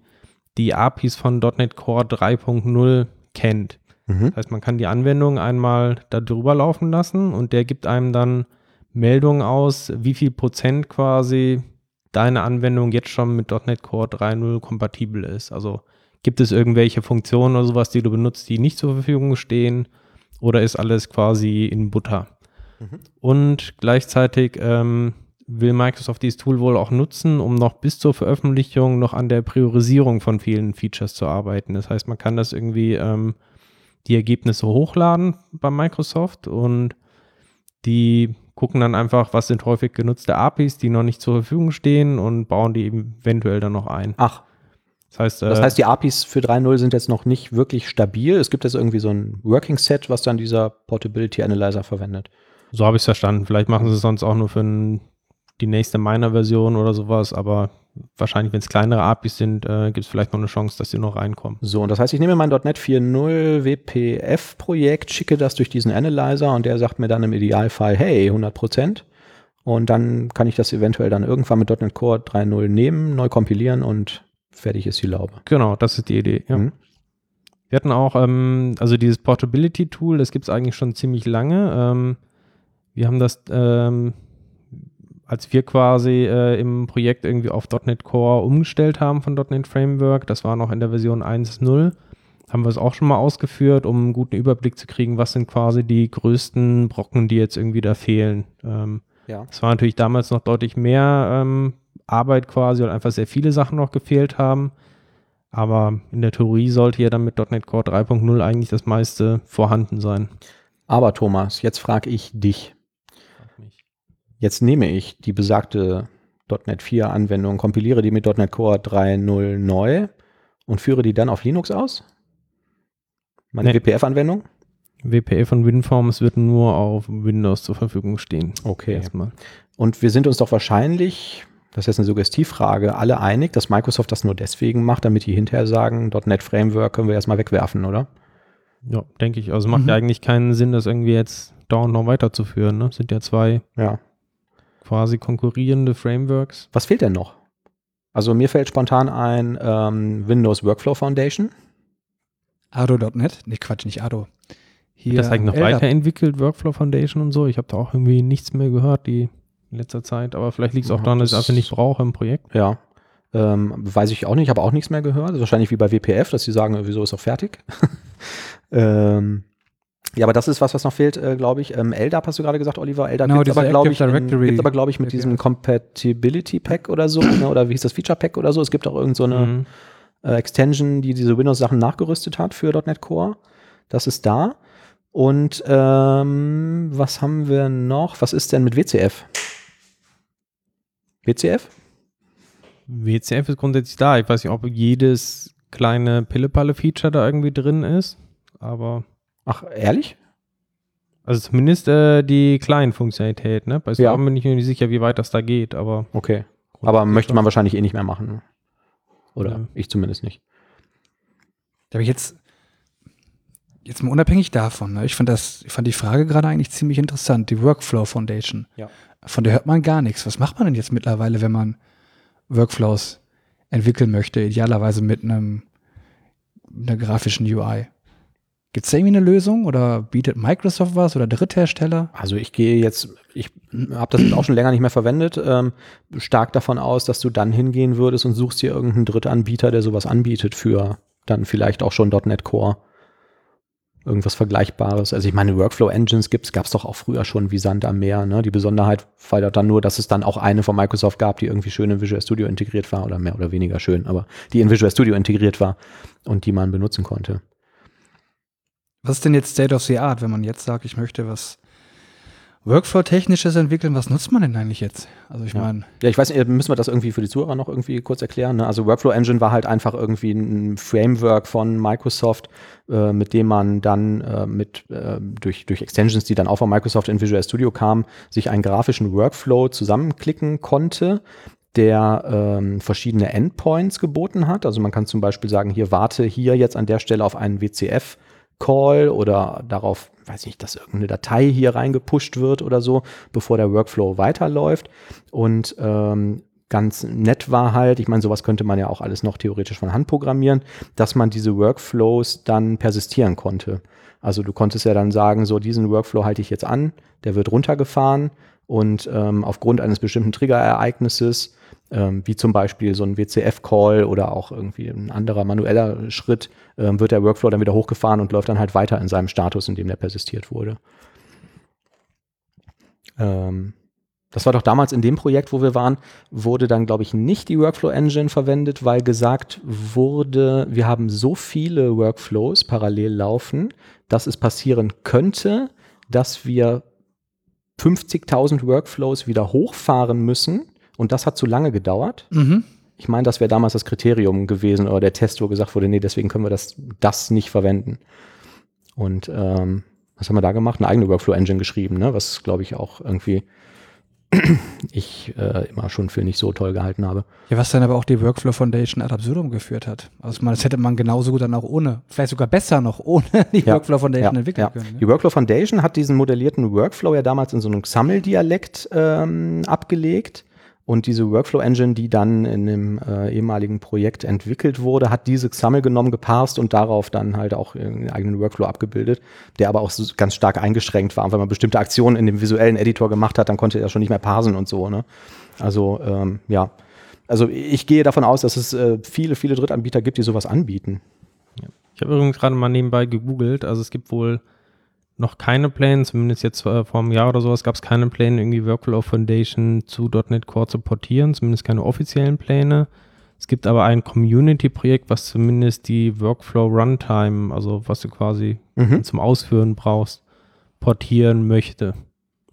die APIs von .NET Core 3.0 kennt.
Mhm.
Das heißt, man kann die Anwendung einmal da drüber laufen lassen und der gibt einem dann Meldungen aus, wie viel Prozent quasi deine Anwendung jetzt schon mit .NET Core 3.0 kompatibel ist. Also gibt es irgendwelche Funktionen oder sowas, die du benutzt, die nicht zur Verfügung stehen oder ist alles quasi in Butter?
Mhm.
Und gleichzeitig ähm, will Microsoft dieses Tool wohl auch nutzen, um noch bis zur Veröffentlichung noch an der Priorisierung von vielen Features zu arbeiten. Das heißt, man kann das irgendwie ähm, die Ergebnisse hochladen bei Microsoft und die gucken dann einfach, was sind häufig genutzte APIs, die noch nicht zur Verfügung stehen und bauen die eventuell dann noch ein.
Ach,
Das heißt,
das
äh,
heißt, die APIs für 3.0 sind jetzt noch nicht wirklich stabil. Es gibt jetzt irgendwie so ein Working Set, was dann dieser Portability Analyzer verwendet.
so habe ich es verstanden. Vielleicht machen sie es sonst auch nur für die nächste Miner-Version oder sowas, aber wahrscheinlich, wenn es kleinere APIs sind, äh, gibt es vielleicht noch eine Chance, dass die noch reinkommen.
So, und das heißt, ich nehme mein .NET 4.0 WPF-Projekt, schicke das durch diesen Analyzer und der sagt mir dann im Idealfall, hey, 100 Prozent. Und dann kann ich das eventuell dann irgendwann mit .NET Core 3.0 nehmen, neu kompilieren und fertig ist die Laube.
Genau, das ist die Idee. Ja.
Mhm.
Wir hatten auch, ähm, also dieses Portability-Tool, das gibt es eigentlich schon ziemlich lange. Ähm, wir haben das, ähm, als wir quasi äh, im Projekt irgendwie auf .NET Core umgestellt haben von .NET Framework, das war noch in der Version 1.0, haben wir es auch schon mal ausgeführt, um einen guten Überblick zu kriegen, was sind quasi die größten Brocken, die jetzt irgendwie da fehlen. Ähm,
Ja.
es war natürlich damals noch deutlich mehr ähm, Arbeit quasi und einfach sehr viele Sachen noch gefehlt haben. Aber in der Theorie sollte ja dann mit .NET Core 3.0 eigentlich das meiste vorhanden sein.
Aber Thomas, jetzt frage ich dich. Jetzt nehme ich die besagte .NET 4 Anwendung, kompiliere die mit .NET Core 3.0 neu und führe die dann auf Linux aus? Meine
Nee.
WPF-Anwendung?
WPF und WinForms wird nur auf Windows zur Verfügung stehen.
Okay.
Erstmal.
Und wir sind uns doch wahrscheinlich, das ist jetzt eine Suggestivfrage, alle einig, dass Microsoft das nur deswegen macht, damit die hinterher sagen, .NET Framework können wir erstmal wegwerfen, oder?
Ja, denke ich. Also macht
Mhm.
ja eigentlich keinen Sinn, das irgendwie jetzt dauernd noch weiterzuführen. Ne? Sind ja zwei
Ja.
Quasi konkurrierende Frameworks.
Was fehlt denn noch? Also mir fällt spontan ein ähm, Windows Workflow Foundation.
Ado.net? Nee, Quatsch, nicht Ado. Hier,
das eigentlich noch
LDAP.
weiterentwickelt, Workflow Foundation und so? Ich habe da auch irgendwie nichts mehr gehört die in letzter Zeit. Aber vielleicht liegt es auch
Ja,
daran, dass ich es
das-
einfach nicht brauche im Projekt.
Ja. Ähm, weiß ich auch nicht, habe auch nichts mehr gehört. Das ist wahrscheinlich wie bei WPF, dass sie sagen, wieso ist auch fertig. ähm, ja, aber das ist was, was noch fehlt, äh, glaube ich. Ähm, LDAP hast du gerade gesagt, Oliver. LDAP
Genau,
gibt aber, glaube ich, in- gibt's aber, glaube ich, mit diesem Compatibility Pack oder so, ne? oder wie hieß das Feature Pack oder so. Es gibt auch irgend so eine
Mhm.
äh, Extension, die diese Windows-Sachen nachgerüstet hat für .NET Core. Das ist da. Und ähm, was haben wir noch? Was ist denn mit WCF? WCF?
WCF ist grundsätzlich da. Ich weiß nicht, ob jedes kleine Pille-Palle-Feature da irgendwie drin ist, aber
Ach, ehrlich?
also zumindest äh, die kleinen Funktionalität, ne? Bei
Ja.
Storm bin ich mir nicht sicher, wie weit das da geht, aber
Okay. Aber möchte man wahrscheinlich eh nicht mehr machen. Oder
Ja.
ich zumindest nicht.
Da habe ich jetzt, jetzt mal unabhängig davon, ne, ich fand das, ich fand die Frage gerade eigentlich ziemlich interessant, die Workflow Foundation.
Ja.
Von der hört man gar nichts. Was macht man denn jetzt mittlerweile, wenn man Workflows entwickeln möchte, idealerweise mit einem einer grafischen UI? Gibt es da irgendwie eine Lösung oder bietet Microsoft was oder Dritthersteller?
Also ich gehe jetzt, ich habe das auch schon länger nicht mehr verwendet, ähm, stark davon aus, dass du dann hingehen würdest und suchst dir irgendeinen Drittanbieter, der sowas anbietet für dann vielleicht auch schon .NET Core. irgendwas Vergleichbares. Also ich meine, Workflow-Engines gibt's, gab's doch auch früher schon wie Sand am Meer. Ne? Die Besonderheit war dann nur, dass es dann auch eine von Microsoft gab, die irgendwie schön in Visual Studio integriert war oder mehr oder weniger schön, aber die in Visual Studio integriert war und die man benutzen konnte.
Was ist denn jetzt State of the Art, wenn man jetzt sagt, ich möchte was Workflow-technisches entwickeln? Was nutzt man denn eigentlich jetzt? Also ich
Ja.
meine,
Ja, ich weiß nicht, müssen wir das irgendwie für die Zuhörer noch irgendwie kurz erklären. Ne? Also Workflow Engine war halt einfach irgendwie ein Framework von Microsoft, äh, mit dem man dann äh, mit äh, durch, durch Extensions, die dann auch von Microsoft in Visual Studio kamen, sich einen grafischen Workflow zusammenklicken konnte der ähm, verschiedene Endpoints geboten hat. Also man kann zum Beispiel sagen, hier warte hier jetzt an der Stelle auf einen WCF-Call oder darauf, weiß nicht, dass irgendeine Datei hier reingepusht wird oder so, bevor der Workflow weiterläuft. Und ähm, ganz nett war halt, ich meine, sowas könnte man ja auch alles noch theoretisch von Hand programmieren, dass man diese Workflows dann persistieren konnte. Also du konntest ja dann sagen, so diesen Workflow halte ich jetzt an, der wird runtergefahren und ähm, aufgrund eines bestimmten Triggerereignisses, ähm, wie zum Beispiel so ein WCF-Call oder auch irgendwie ein anderer manueller Schritt, ähm, wird der Workflow dann wieder hochgefahren und läuft dann halt weiter in seinem Status, in dem der persistiert wurde. Ähm, das war doch damals in dem Projekt, wo wir waren, wurde dann, glaube ich, nicht die Workflow-Engine verwendet, weil gesagt wurde, wir haben so viele Workflows parallel laufen, dass es passieren könnte, dass wir 50.000 Workflows wieder hochfahren müssen. Und das hat zu lange gedauert.
mhm.
Ich meine, das wäre damals das Kriterium gewesen oder der Test, wo gesagt wurde, nee, deswegen können wir das, das nicht verwenden. Und ähm, was haben wir da gemacht? Eine eigene Workflow-Engine geschrieben, ne? was, glaube ich, auch irgendwie ich äh, immer schon für nicht so toll gehalten habe.
ja, was dann aber auch die Workflow Foundation ad absurdum geführt hat. Also das hätte man genauso gut dann auch ohne, vielleicht sogar besser noch ohne die
Ja,
Workflow Foundation
Ja,
entwickeln
ja.
können.
Die Workflow Foundation hat diesen modellierten Workflow ja damals in so einem XAML-Dialekt ähm, abgelegt. Und diese Workflow Engine, die dann in dem äh, ehemaligen Projekt entwickelt wurde, hat diese XAML genommen, geparst und darauf dann halt auch einen eigenen Workflow abgebildet, der aber auch so ganz stark eingeschränkt war. Und wenn man bestimmte Aktionen in dem visuellen Editor gemacht hat, dann konnte er schon nicht mehr parsen und so. Ne? Also ähm, ja, also ich gehe davon aus, dass es äh, viele, viele Drittanbieter gibt, die sowas anbieten.
Ich habe übrigens gerade mal nebenbei gegoogelt. Also es gibt wohl noch keine Pläne, zumindest jetzt äh, vor einem Jahr oder sowas gab es keine Pläne, irgendwie Workflow Foundation zu .NET Core zu portieren, zumindest keine offiziellen Pläne. Es gibt aber ein Community-Projekt, was zumindest die Workflow Runtime, also was du quasi
Mhm.
zum Ausführen brauchst, portieren möchte.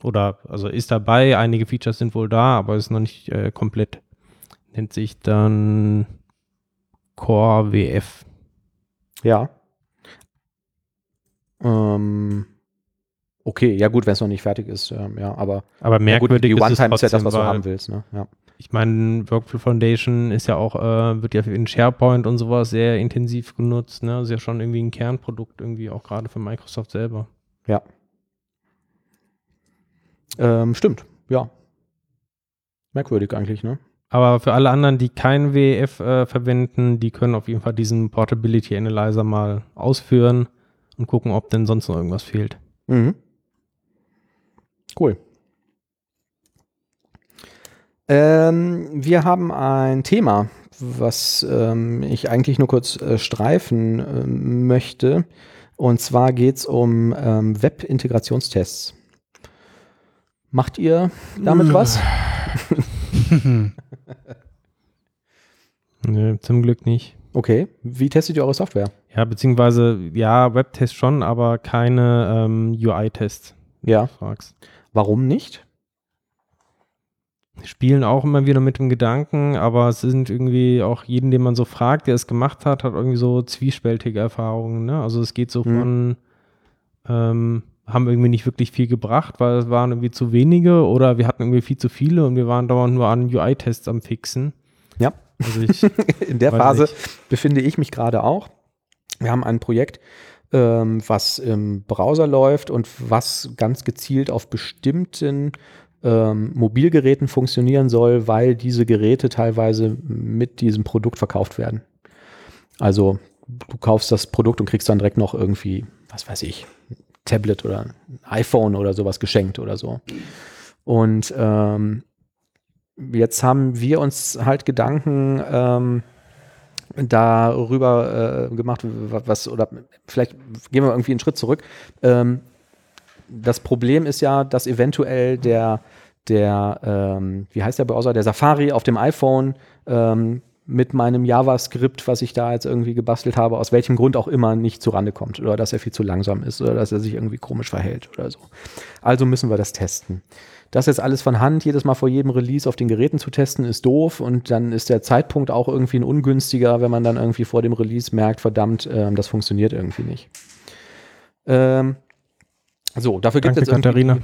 Oder also ist dabei, einige Features sind wohl da, aber ist noch nicht äh, komplett. Nennt sich dann Core WF.
Ja. Ähm, okay, ja gut, wenn es noch nicht fertig ist, ähm, ja, aber
Aber
ja, gut,
merkwürdig
die One-Time ist ja das, was du haben willst, ne? Ja.
Ich meine, Workflow Foundation ist ja auch, äh, wird ja in SharePoint und sowas sehr intensiv genutzt, ne? Ist ja schon irgendwie ein Kernprodukt, irgendwie auch gerade für Microsoft selber.
Ähm, stimmt, ja. Merkwürdig eigentlich, ne?
Aber für alle anderen, die kein WEF äh, verwenden, die können auf jeden Fall diesen Portability Analyzer mal ausführen und gucken, ob denn sonst noch irgendwas fehlt.
Mhm. Cool. Ähm, wir haben ein Thema, was ähm, ich eigentlich nur kurz äh, streifen ähm, möchte. Und zwar geht es um ähm, Web-Integrationstests. Macht ihr damit was?
Nö, zum Glück nicht.
Okay. Wie testet ihr eure Software?
Ja, beziehungsweise, ja, Webtest schon, aber keine ähm, UI-Tests,
Ja.
fragst.
Warum nicht?
spielen auch immer wieder mit dem Gedanken, aber es sind irgendwie auch jeden, den man so fragt, der es gemacht hat, hat irgendwie so zwiespältige Erfahrungen. Ne? Also es geht so
Mhm.
von, ähm, haben irgendwie nicht wirklich viel gebracht, weil es waren irgendwie zu wenige oder wir hatten irgendwie viel zu viele und wir waren dauernd nur an UI-Tests am Fixen.
Ja.
Also ich,
In der Phase
nicht.
befinde ich mich gerade auch. Wir haben ein Projekt, ähm, was im Browser läuft und was ganz gezielt auf bestimmten ähm, Mobilgeräten funktionieren soll, weil diese Geräte teilweise mit diesem Produkt verkauft werden. Also du kaufst das Produkt und kriegst dann direkt noch irgendwie, was weiß ich, Tablet oder ein iPhone oder sowas geschenkt oder so. Und ähm, jetzt haben wir uns halt Gedanken ähm, darüber äh, gemacht, was, oder vielleicht gehen wir irgendwie einen Schritt zurück. Ähm, das Problem ist ja, dass eventuell der, der ähm, wie heißt der Browser, der Safari auf dem iPhone ähm, mit meinem JavaScript, was ich da jetzt irgendwie gebastelt habe, aus welchem Grund auch immer nicht zurande kommt oder dass er viel zu langsam ist oder dass er sich irgendwie komisch verhält oder so. Also müssen wir das testen. Das jetzt alles von Hand jedes Mal vor jedem Release auf den Geräten zu testen, ist doof und dann ist der Zeitpunkt auch irgendwie ein ungünstiger, wenn man dann irgendwie vor dem Release merkt, verdammt, ähm, das funktioniert irgendwie nicht. Ähm, so, dafür gibt es jetzt
Katharina.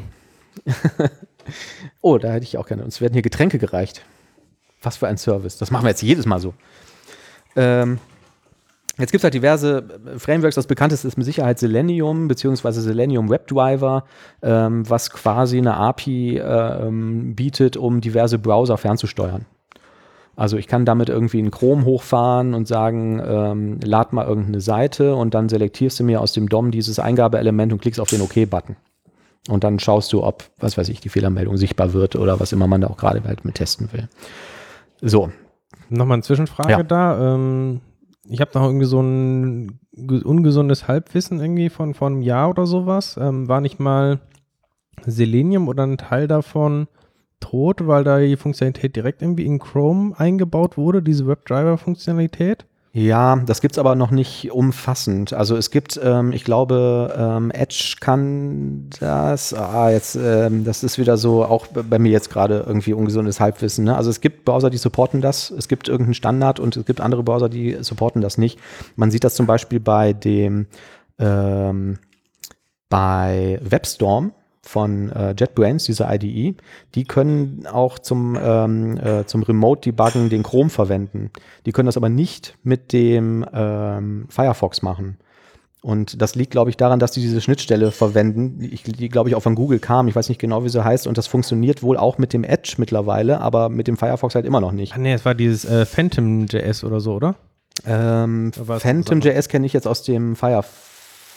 oh, da hätte ich auch gerne. Uns werden hier Getränke gereicht. Was für ein Service. Das machen wir jetzt jedes Mal so. Ähm, Jetzt gibt es halt diverse äh, Frameworks. Das bekannteste ist mit Sicherheit Selenium beziehungsweise Selenium WebDriver, ähm, was quasi eine API äh, bietet, um diverse Browser fernzusteuern. Also ich kann damit irgendwie in Chrome hochfahren und sagen, ähm, lad mal irgendeine Seite und dann selektierst du mir aus dem DOM dieses Eingabeelement und klickst auf den OK-Button. Und dann schaust du, ob, was weiß ich, die Fehlermeldung sichtbar wird oder was immer man da auch gerade halt mit testen will. So.
Nochmal eine Zwischenfrage
Ja.
da. Ähm, ich habe noch irgendwie so ein ge- ungesundes Halbwissen irgendwie von vor einem Jahr oder sowas. Ähm, war nicht mal Selenium oder ein Teil davon tot, weil da die Funktionalität direkt irgendwie in Chrome eingebaut wurde, diese WebDriver-Funktionalität?
Ja, das gibt's aber noch nicht umfassend. Also es gibt, ähm, ich glaube, ähm, Edge kann das. Ah, jetzt, ähm, das ist wieder so, auch bei mir jetzt gerade irgendwie ungesundes Halbwissen. Ne? Also es gibt Browser, die supporten das. Es gibt irgendeinen Standard und es gibt andere Browser, die supporten das nicht. Man sieht das zum Beispiel bei dem ähm, bei WebStorm von äh, JetBrains, dieser IDE, die können auch zum, ähm, äh, zum Remote-Debuggen den Chrome verwenden. Die können das aber nicht mit dem ähm, Firefox machen. Und das liegt, glaube ich, daran, dass die diese Schnittstelle verwenden, die, die glaube ich, auch von Google kam. Ich weiß nicht genau, wie sie heißt. Und das funktioniert wohl auch mit dem Edge mittlerweile, aber mit dem Firefox halt immer noch nicht.
Ah, nee, es war dieses äh, Phantom.js oder so, oder?
Ähm, Phantom.js kenne ich jetzt aus dem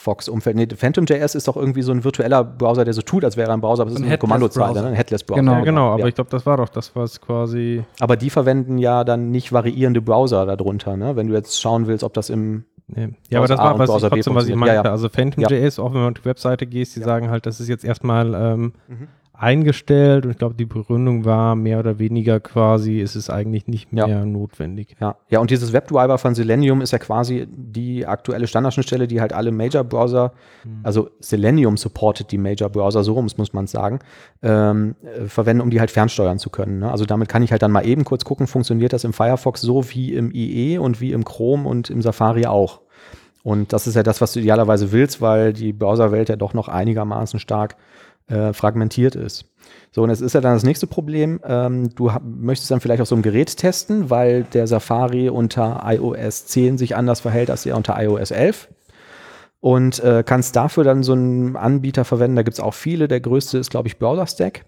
Firefox-Umfeld. Nee, Phantom.js ist doch irgendwie so ein virtueller Browser, der so tut, als wäre er ein Browser, aber es ist
ein
eine Kommandozeile, ne? ein Headless-Browser.
Genau.
Ja, genau, aber
Ja.
ich glaube, das war doch das, was quasi.
Aber die verwenden ja dann nicht variierende Browser darunter, ne? wenn du jetzt schauen willst, ob das im
Nee. Ja, aber das war was ich
Browser
trotzdem, was ich meinte.
Ja, ja.
Also Phantom.js, auch wenn man auf die Webseite gehst, die
Ja.
sagen halt, das ist jetzt erstmal ähm,
Mhm.
Eingestellt und ich glaube, die Begründung war mehr oder weniger quasi, ist es eigentlich nicht
Ja.
mehr notwendig.
Ja, ja, und dieses WebDriver von Selenium ist ja quasi die aktuelle Standardschnittstelle, die halt alle Major-Browser, also Selenium supportet die Major-Browser, so rum muss man sagen, ähm, äh, verwenden, um die halt fernsteuern zu können. Ne? Also damit kann ich halt dann mal eben kurz gucken, funktioniert das im Firefox so wie im IE und wie im Chrome und im Safari auch. Und das ist ja das, was du idealerweise willst, weil die Browserwelt ja doch noch einigermaßen stark äh, fragmentiert ist. So, und jetzt ist ja dann das nächste Problem. Ähm, du möchtest dann vielleicht auf so einem Gerät testen, weil der Safari unter iOS 10 sich anders verhält als er unter iOS 11. Und äh, kannst dafür dann so einen Anbieter verwenden. Da gibt es auch viele. Der größte ist, glaube ich, BrowserStack.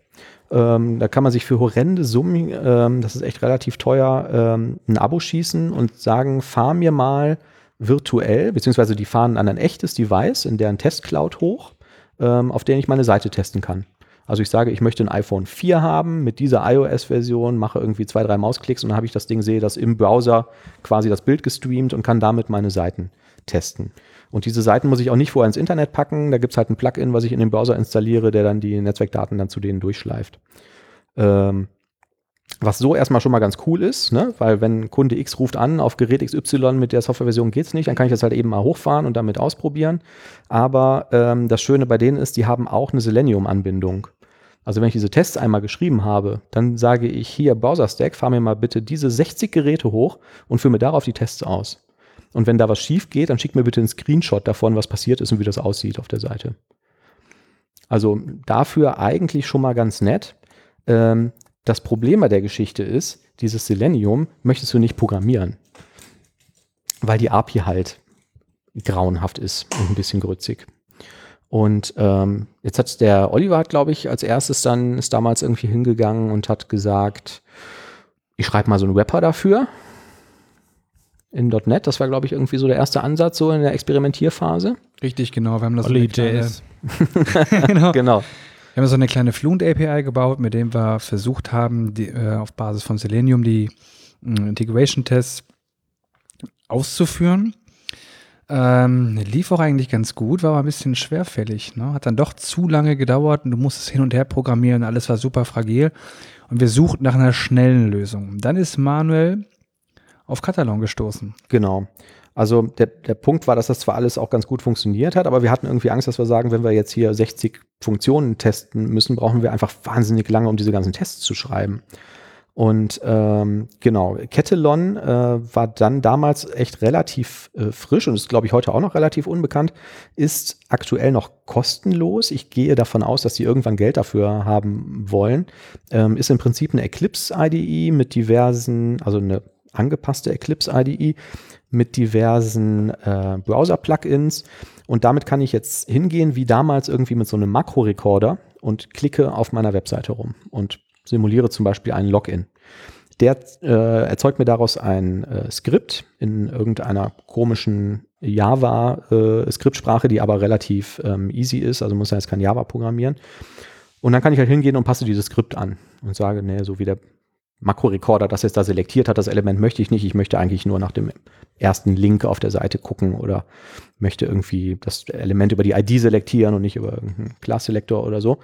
Ähm, da kann man sich für horrende Summen, ähm, das ist echt relativ teuer, ähm, ein Abo schießen und sagen, fahr mir mal virtuell, beziehungsweise die fahren an ein echtes Device in deren Testcloud hoch, ähm, auf der ich meine Seite testen kann. Also ich sage, ich möchte ein iPhone 4 haben mit dieser iOS-Version, mache irgendwie zwei, drei Mausklicks und dann habe ich das Ding, sehe das im Browser quasi das Bild gestreamt und kann damit meine Seiten testen. Und diese Seiten muss ich auch nicht vorher ins Internet packen. Da gibt es halt ein Plugin, was ich in den Browser installiere, der dann die Netzwerkdaten dann zu denen durchschleift. Ähm, was so erstmal schon mal ganz cool ist, ne? weil wenn Kunde X ruft an, auf Gerät XY mit der Softwareversion geht's nicht, dann kann ich das halt eben mal hochfahren und damit ausprobieren. Aber ähm, das Schöne bei denen ist, die haben auch eine Selenium-Anbindung. Also wenn ich diese Tests einmal geschrieben habe, dann sage ich hier Browser-Stack, fahr mir mal bitte diese 60 Geräte hoch und führe mir darauf die Tests aus. Und wenn da was schief geht, dann schick mir bitte einen Screenshot davon, was passiert ist und wie das aussieht auf der Seite. Also dafür eigentlich schon mal ganz nett. Ähm, das Problem bei der Geschichte ist, dieses Selenium möchtest du nicht programmieren, weil die API halt grauenhaft ist und ein bisschen grützig. Und ähm, jetzt hat der Oliver, glaube ich, als erstes dann ist damals irgendwie hingegangen und hat gesagt, ich schreibe mal so einen Wrapper dafür in .NET. Das war, glaube ich, irgendwie so der erste Ansatz so in der Experimentierphase.
Richtig, genau. Wir haben das
JS.
genau.
Genau.
Wir haben so eine kleine Fluent API gebaut, mit dem wir versucht haben, die, äh, auf Basis von Selenium die mh, Integration Tests auszuführen. Ähm, lief auch eigentlich ganz gut, war aber ein bisschen schwerfällig. Ne? Hat dann doch zu lange gedauert und du musstest hin und her programmieren, alles war super fragil. Und wir suchten nach einer schnellen Lösung. Dann ist Manuel auf Katalon gestoßen.
Genau. Also der, der Punkt war, dass das zwar alles auch ganz gut funktioniert hat, aber wir hatten irgendwie Angst, dass wir sagen, wenn wir jetzt hier 60 Funktionen testen müssen, brauchen wir einfach wahnsinnig lange, um diese ganzen Tests zu schreiben. Und ähm, genau, Ketelon äh, war dann damals echt relativ äh, frisch und ist, glaube ich, heute auch noch relativ unbekannt, ist aktuell noch kostenlos. Ich gehe davon aus, dass sie irgendwann Geld dafür haben wollen. Ähm, ist im Prinzip eine Eclipse-IDE mit diversen, also eine angepasste Eclipse-IDE mit diversen äh, Browser-Plugins. Und damit kann ich jetzt hingehen, wie damals irgendwie mit so einem Makro-Recorder und klicke auf meiner Webseite rum und simuliere zum Beispiel einen Login. Der äh, erzeugt mir daraus ein äh, Skript in irgendeiner komischen Java-Skriptsprache, äh, die aber relativ ähm, easy ist, also muss ja jetzt kein Java programmieren. Und dann kann ich halt hingehen und passe dieses Skript an und sage, nee, so wie der Makro-Recorder das jetzt da selektiert hat, das Element möchte ich nicht. Ich möchte eigentlich nur nach dem ersten Link auf der Seite gucken oder möchte irgendwie das Element über die ID selektieren und nicht über irgendeinen Class-Selektor oder so.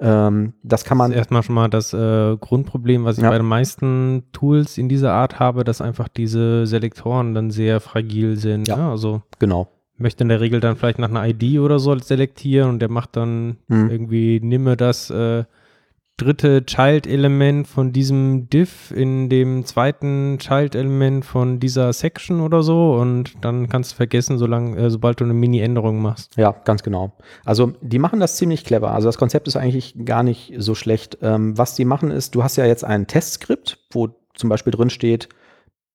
Ähm, das kann man.
Das ist erstmal schon mal das äh, Grundproblem, was ich ja. bei den meisten Tools in dieser Art habe, dass einfach diese Selektoren dann sehr fragil sind.
Ja,
ne? also
genau
möchte in der Regel dann vielleicht nach einer ID oder so selektieren und der macht dann hm. irgendwie, nimme das äh, dritte Child-Element von diesem Div in dem zweiten Child-Element von dieser Section oder so und dann kannst du vergessen, solange, äh, sobald du eine Mini-Änderung machst.
Ja, ganz genau. Also die machen das ziemlich clever. Also das Konzept ist eigentlich gar nicht so schlecht. Ähm, was die machen ist, du hast ja jetzt ein Testskript, wo zum Beispiel drin steht,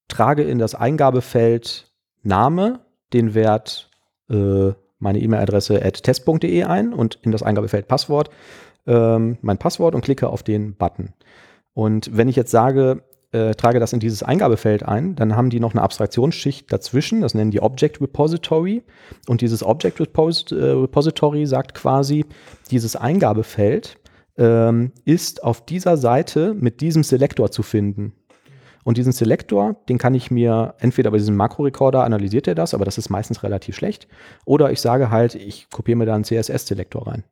trage in das Eingabefeld Name den Wert äh, meine E-Mail-Adresse at test.de ein und in das Eingabefeld Passwort ähm, mein Passwort und klicke auf den Button. Und wenn ich jetzt sage, äh, trage das in dieses Eingabefeld ein, dann haben die noch eine Abstraktionsschicht dazwischen, das nennen die Object Repository. Und dieses Object Repos äh, Repository sagt quasi, dieses Eingabefeld ähm, ist auf dieser Seite mit diesem Selektor zu finden. Und diesen Selektor, den kann ich mir entweder bei diesem Makro-Recorder analysiert er das, aber das ist meistens relativ schlecht. Oder ich sage halt, ich kopiere mir da einen CSS-Selektor rein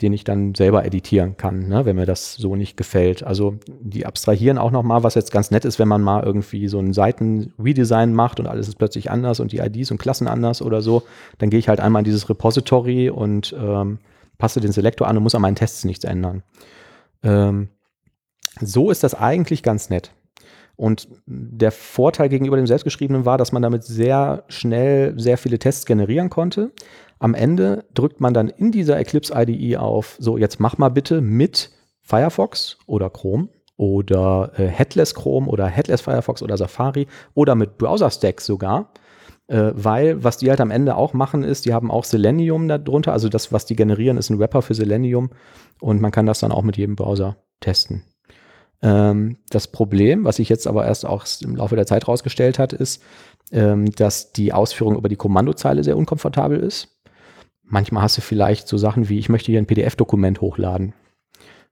den ich dann selber editieren kann, ne, wenn mir das so nicht gefällt. Also die abstrahieren auch nochmal, was jetzt ganz nett ist, wenn man mal irgendwie so ein Seiten-Redesign macht und alles ist plötzlich anders und die IDs und Klassen anders oder so, dann gehe ich halt einmal in dieses Repository und ähm, passe den Selektor an und muss an meinen Tests nichts ändern. Ähm, so ist das eigentlich ganz nett. Und der Vorteil gegenüber dem selbstgeschriebenen war, dass man damit sehr schnell sehr viele Tests generieren konnte. Am Ende drückt man dann in dieser Eclipse IDE auf, so jetzt mach mal bitte mit Firefox oder Chrome oder äh, Headless Chrome oder Headless Firefox oder Safari oder mit Browser Stacks sogar. Äh, weil was die halt am Ende auch machen ist, die haben auch Selenium darunter, also das, was die generieren, ist ein Wrapper für Selenium und man kann das dann auch mit jedem Browser testen. Ähm, das Problem, was sich jetzt aber erst auch im Laufe der Zeit rausgestellt hat, ist, ähm, dass die Ausführung über die Kommandozeile sehr unkomfortabel ist. Manchmal hast du vielleicht so Sachen wie, ich möchte hier ein PDF-Dokument hochladen.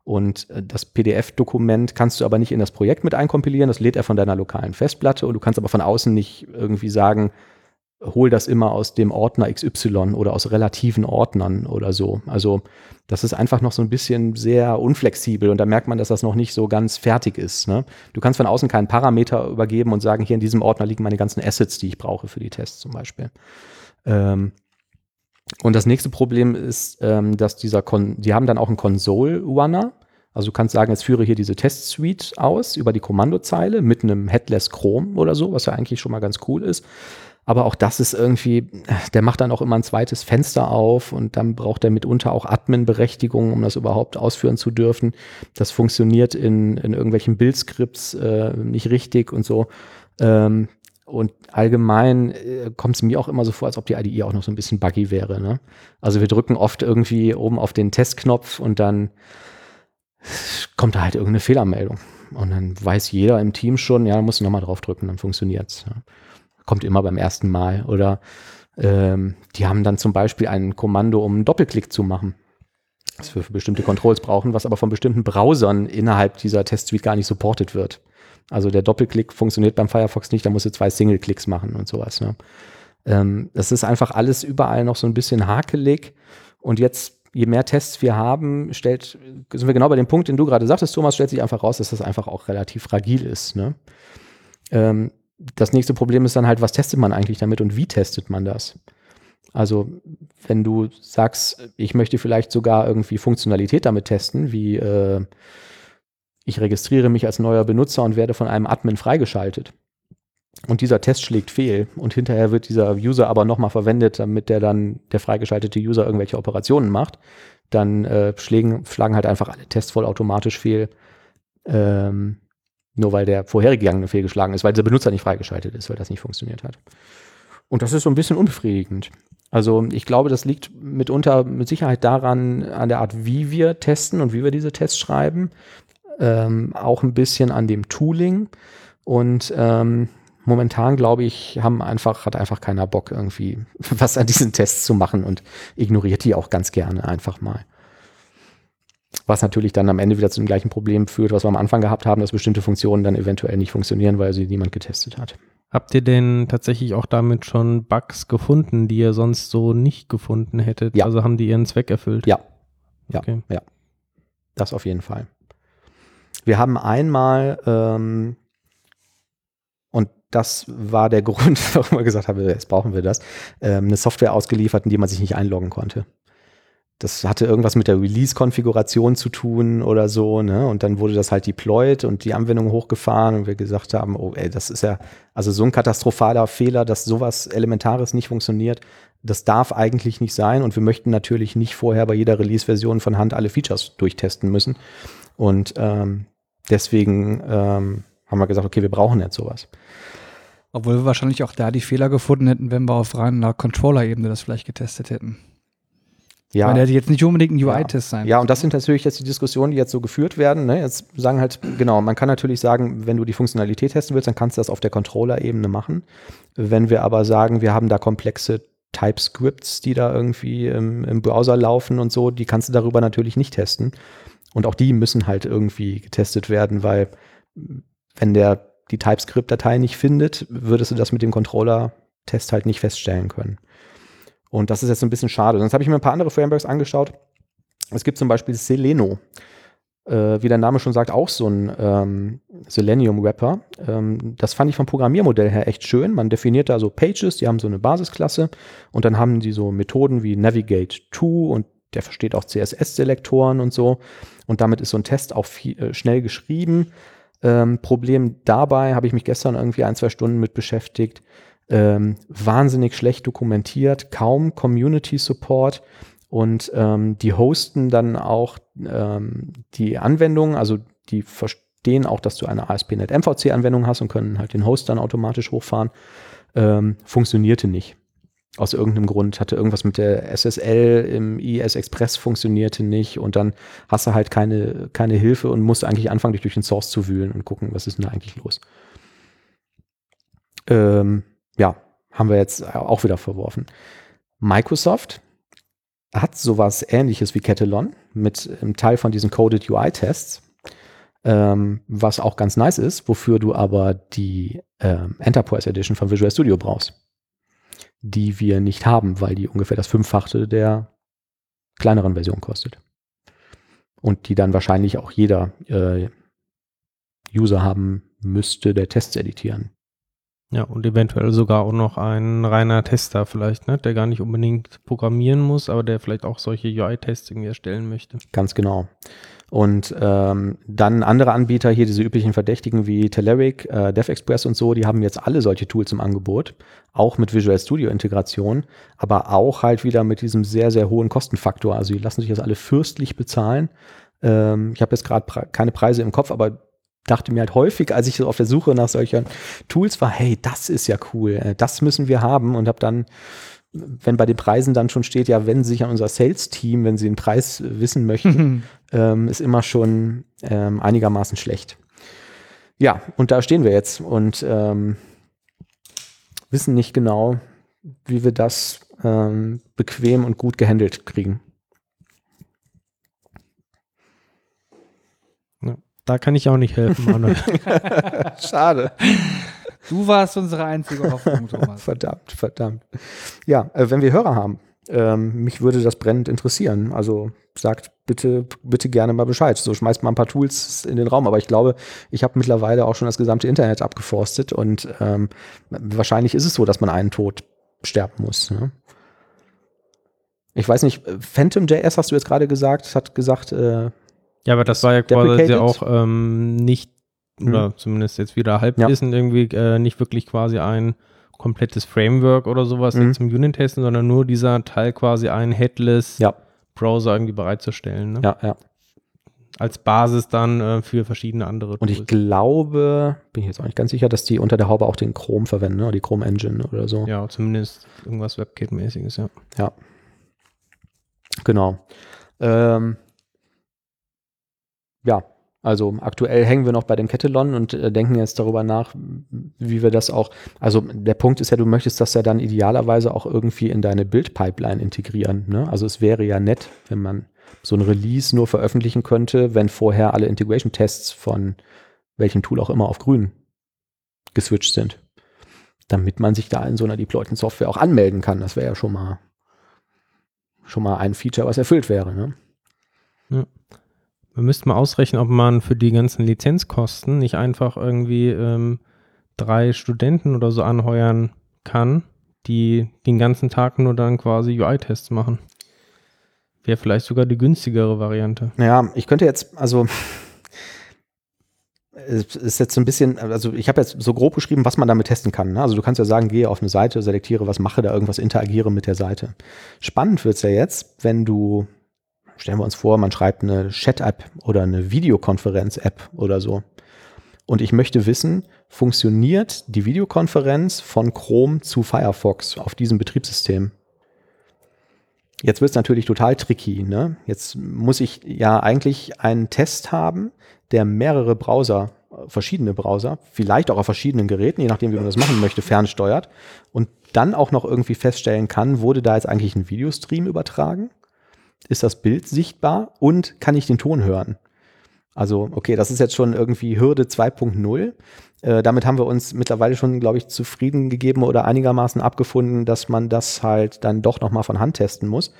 Und äh, das PDF-Dokument kannst du aber nicht in das Projekt mit einkompilieren, das lädt er von deiner lokalen Festplatte und du kannst aber von außen nicht irgendwie sagen, hol das immer aus dem Ordner XY oder aus relativen Ordnern oder so. Also das ist einfach noch so ein bisschen sehr unflexibel und da merkt man, dass das noch nicht so ganz fertig ist. Ne? Du kannst von außen keinen Parameter übergeben und sagen, hier in diesem Ordner liegen meine ganzen Assets, die ich brauche für die Tests zum Beispiel. Ähm, und das nächste Problem ist, ähm, dass dieser, Kon die haben dann auch einen Console-Runner. Also du kannst sagen, jetzt führe hier diese Test-Suite aus über die Kommandozeile mit einem Headless Chrome oder so, was ja eigentlich schon mal ganz cool ist. Aber auch das ist irgendwie, der macht dann auch immer ein zweites Fenster auf und dann braucht er mitunter auch Admin-Berechtigung, um das überhaupt ausführen zu dürfen. Das funktioniert in, in irgendwelchen Build-Skripts äh, nicht richtig und so. Ähm, und allgemein äh, kommt es mir auch immer so vor, als ob die IDE auch noch so ein bisschen buggy wäre. Ne? Also wir drücken oft irgendwie oben auf den Testknopf und dann kommt da halt irgendeine Fehlermeldung. Und dann weiß jeder im Team schon, ja, muss nochmal drauf drücken, dann funktioniert's. Ja. Kommt immer beim ersten Mal. Oder ähm, die haben dann zum Beispiel ein Kommando, um einen Doppelklick zu machen. Das wir für bestimmte Controls brauchen, was aber von bestimmten Browsern innerhalb dieser Testsuite gar nicht supported wird. Also der Doppelklick funktioniert beim Firefox nicht, da musst du zwei Single-Klicks machen und sowas. Ne? Ähm, das ist einfach alles überall noch so ein bisschen hakelig. Und jetzt, je mehr Tests wir haben, stellt, sind wir genau bei dem Punkt, den du gerade sagtest, Thomas, stellt sich einfach raus, dass das einfach auch relativ fragil ist. Ne? Ähm, das nächste Problem ist dann halt, was testet man eigentlich damit und wie testet man das? Also wenn du sagst, ich möchte vielleicht sogar irgendwie Funktionalität damit testen, wie äh, ich registriere mich als neuer Benutzer und werde von einem Admin freigeschaltet. Und dieser Test schlägt fehl und hinterher wird dieser User aber nochmal verwendet, damit der dann, der freigeschaltete User irgendwelche Operationen macht. Dann äh, schlägen, schlagen halt einfach alle Tests vollautomatisch fehl, ähm, nur weil der vorhergegangene fehlgeschlagen ist, weil der Benutzer nicht freigeschaltet ist, weil das nicht funktioniert hat. Und das ist so ein bisschen unbefriedigend. Also ich glaube, das liegt mitunter mit Sicherheit daran, an der Art, wie wir testen und wie wir diese Tests schreiben. Ähm, auch ein bisschen an dem Tooling. Und ähm, momentan, glaube ich, haben einfach, hat einfach keiner Bock, irgendwie was an diesen Tests zu machen und ignoriert die auch ganz gerne einfach mal. Was natürlich dann am Ende wieder zu dem gleichen Problem führt, was wir am Anfang gehabt haben, dass bestimmte Funktionen dann eventuell nicht funktionieren, weil sie niemand getestet hat.
Habt ihr denn tatsächlich auch damit schon Bugs gefunden, die ihr sonst so nicht gefunden hättet?
Ja.
Also haben die ihren Zweck erfüllt?
Ja. Ja.
Okay.
Ja. Das auf jeden Fall. Wir haben einmal, ähm, und das war der Grund, warum wir gesagt haben, jetzt brauchen wir das, ähm, eine Software ausgeliefert, in die man sich nicht einloggen konnte das hatte irgendwas mit der Release-Konfiguration zu tun oder so, ne? Und dann wurde das halt deployed und die Anwendung hochgefahren und wir gesagt haben, oh ey, das ist ja, also so ein katastrophaler Fehler, dass sowas Elementares nicht funktioniert, das darf eigentlich nicht sein und wir möchten natürlich nicht vorher bei jeder Release-Version von Hand alle Features durchtesten müssen. Und ähm, deswegen ähm, haben wir gesagt, okay, wir brauchen jetzt sowas.
Obwohl wir wahrscheinlich auch da die Fehler gefunden hätten, wenn wir auf reiner Controller-Ebene das vielleicht getestet hätten.
Ja.
Weil der hätte jetzt nicht unbedingt ein UI-Test sein.
Ja, und das sind natürlich jetzt die Diskussionen, die jetzt so geführt werden. Ne? Jetzt sagen halt, genau, man kann natürlich sagen, wenn du die Funktionalität testen willst, dann kannst du das auf der Controller-Ebene machen. Wenn wir aber sagen, wir haben da komplexe TypeScripts, die da irgendwie im, im Browser laufen und so, die kannst du darüber natürlich nicht testen. Und auch die müssen halt irgendwie getestet werden, weil wenn der die TypeScript-Datei nicht findet, würdest du das mit dem Controller-Test halt nicht feststellen können. Und das ist jetzt ein bisschen schade. Sonst habe ich mir ein paar andere Frameworks angeschaut. Es gibt zum Beispiel Seleno. Äh, wie der Name schon sagt, auch so ein ähm, Selenium-Wrapper. Ähm, das fand ich vom Programmiermodell her echt schön. Man definiert da so Pages, die haben so eine Basisklasse und dann haben die so Methoden wie Navigate to und der versteht auch CSS-Selektoren und so. Und damit ist so ein Test auch viel, äh, schnell geschrieben. Ähm, Problem dabei habe ich mich gestern irgendwie ein, zwei Stunden mit beschäftigt ähm, wahnsinnig schlecht dokumentiert, kaum Community Support und ähm, die hosten dann auch ähm, die Anwendung, also die verstehen auch, dass du eine ASP.NET MVC-Anwendung hast und können halt den Host dann automatisch hochfahren. Ähm, funktionierte nicht. Aus irgendeinem Grund hatte irgendwas mit der SSL im IS Express funktionierte nicht und dann hast du halt keine, keine Hilfe und musst eigentlich anfangen, dich durch den Source zu wühlen und gucken, was ist denn da eigentlich los. Ähm, ja, haben wir jetzt auch wieder verworfen. Microsoft hat sowas ähnliches wie Catalon mit einem Teil von diesen Coded UI-Tests, ähm, was auch ganz nice ist, wofür du aber die ähm, Enterprise Edition von Visual Studio brauchst, die wir nicht haben, weil die ungefähr das Fünffachte der kleineren Version kostet. Und die dann wahrscheinlich auch jeder äh, User haben müsste, der Tests editieren
ja, und eventuell sogar auch noch ein reiner Tester vielleicht, ne? der gar nicht unbedingt programmieren muss, aber der vielleicht auch solche UI-Tests irgendwie erstellen möchte.
Ganz genau. Und ähm, dann andere Anbieter hier, diese üblichen Verdächtigen wie Telerik, äh, DevExpress und so, die haben jetzt alle solche Tools im Angebot, auch mit Visual Studio Integration, aber auch halt wieder mit diesem sehr, sehr hohen Kostenfaktor. Also die lassen sich das alle fürstlich bezahlen. Ähm, ich habe jetzt gerade pre keine Preise im Kopf, aber dachte mir halt häufig, als ich so auf der Suche nach solchen Tools war, hey, das ist ja cool, äh, das müssen wir haben und habe dann wenn bei den Preisen dann schon steht, ja, Sie sich an unser Sales-Team, wenn Sie den Preis wissen möchten, ähm, ist immer schon ähm, einigermaßen schlecht. Ja, und da stehen wir jetzt und ähm, wissen nicht genau, wie wir das ähm, bequem und gut gehandelt kriegen.
Da kann ich auch nicht helfen, Manuel.
Schade.
Du warst unsere einzige Hoffnung, Thomas.
verdammt, verdammt. Ja, äh, wenn wir Hörer haben, ähm, mich würde das brennend interessieren. Also sagt bitte, bitte gerne mal Bescheid. So schmeißt mal ein paar Tools in den Raum. Aber ich glaube, ich habe mittlerweile auch schon das gesamte Internet abgeforstet und ähm, wahrscheinlich ist es so, dass man einen Tod sterben muss. Ne? Ich weiß nicht, Phantom.js hast du jetzt gerade gesagt, hat gesagt, äh,
Ja, aber das war ja quasi auch ähm, nicht, oder zumindest jetzt wieder Halbwissen, irgendwie äh, nicht wirklich quasi ein komplettes Framework oder sowas
Mhm.
zum Unit-Testen, sondern nur dieser Teil quasi einen Headless
ja,
Browser irgendwie bereitzustellen. Ne?
ja, ja.
Als Basis dann äh, für verschiedene andere
Und ich glaube, bin ich jetzt auch nicht ganz sicher, dass die unter der Haube auch den Chrome verwenden, ne? oder die Chrome Engine oder so.
Ja, zumindest irgendwas WebKit-mäßiges, ja.
Ja. Genau. Ähm, ja, also aktuell hängen wir noch bei dem Catalon und äh, denken jetzt darüber nach, wie wir das auch. Also der Punkt ist ja, du möchtest das ja dann idealerweise auch irgendwie in deine Build-Pipeline integrieren. Ne? Also es wäre ja nett, wenn man so ein Release nur veröffentlichen könnte, wenn vorher alle Integration-Tests von welchem Tool auch immer auf grün geswitcht sind. Damit man sich da in so einer deployten Software auch anmelden kann. Das wäre ja schon mal schon mal ein Feature, was erfüllt wäre. Ne?
Wir müssten mal ausrechnen, ob man für die ganzen Lizenzkosten nicht einfach irgendwie ähm, drei Studenten oder so anheuern kann, die den ganzen Tag nur dann quasi UI-Tests machen. Wäre vielleicht sogar die günstigere Variante.
Naja, ich könnte jetzt, also es ist jetzt so ein bisschen, also ich habe jetzt so grob beschrieben, was man damit testen kann. Ne? Also du kannst ja sagen, gehe auf eine Seite, selektiere was, mache da irgendwas, interagiere mit der Seite. Spannend wird's ja jetzt, wenn du, stellen wir uns vor, man schreibt eine Chat-App oder eine Videokonferenz-App oder so. Und ich möchte wissen, funktioniert die Videokonferenz von Chrome zu Firefox auf diesem Betriebssystem? Jetzt wird es natürlich total tricky. Ne? Jetzt muss ich ja eigentlich einen Test haben, der mehrere Browser, verschiedene Browser, vielleicht auch auf verschiedenen Geräten, je nachdem, wie man das machen möchte, fernsteuert und dann auch noch irgendwie feststellen kann, wurde da jetzt eigentlich ein Videostream übertragen? Ist das Bild sichtbar und kann ich den Ton hören? Also, okay, das ist jetzt schon irgendwie Hürde 2.0. Äh, damit haben wir uns mittlerweile schon, glaube ich, zufrieden gegeben oder einigermaßen abgefunden, dass man das halt dann doch nochmal von Hand testen muss.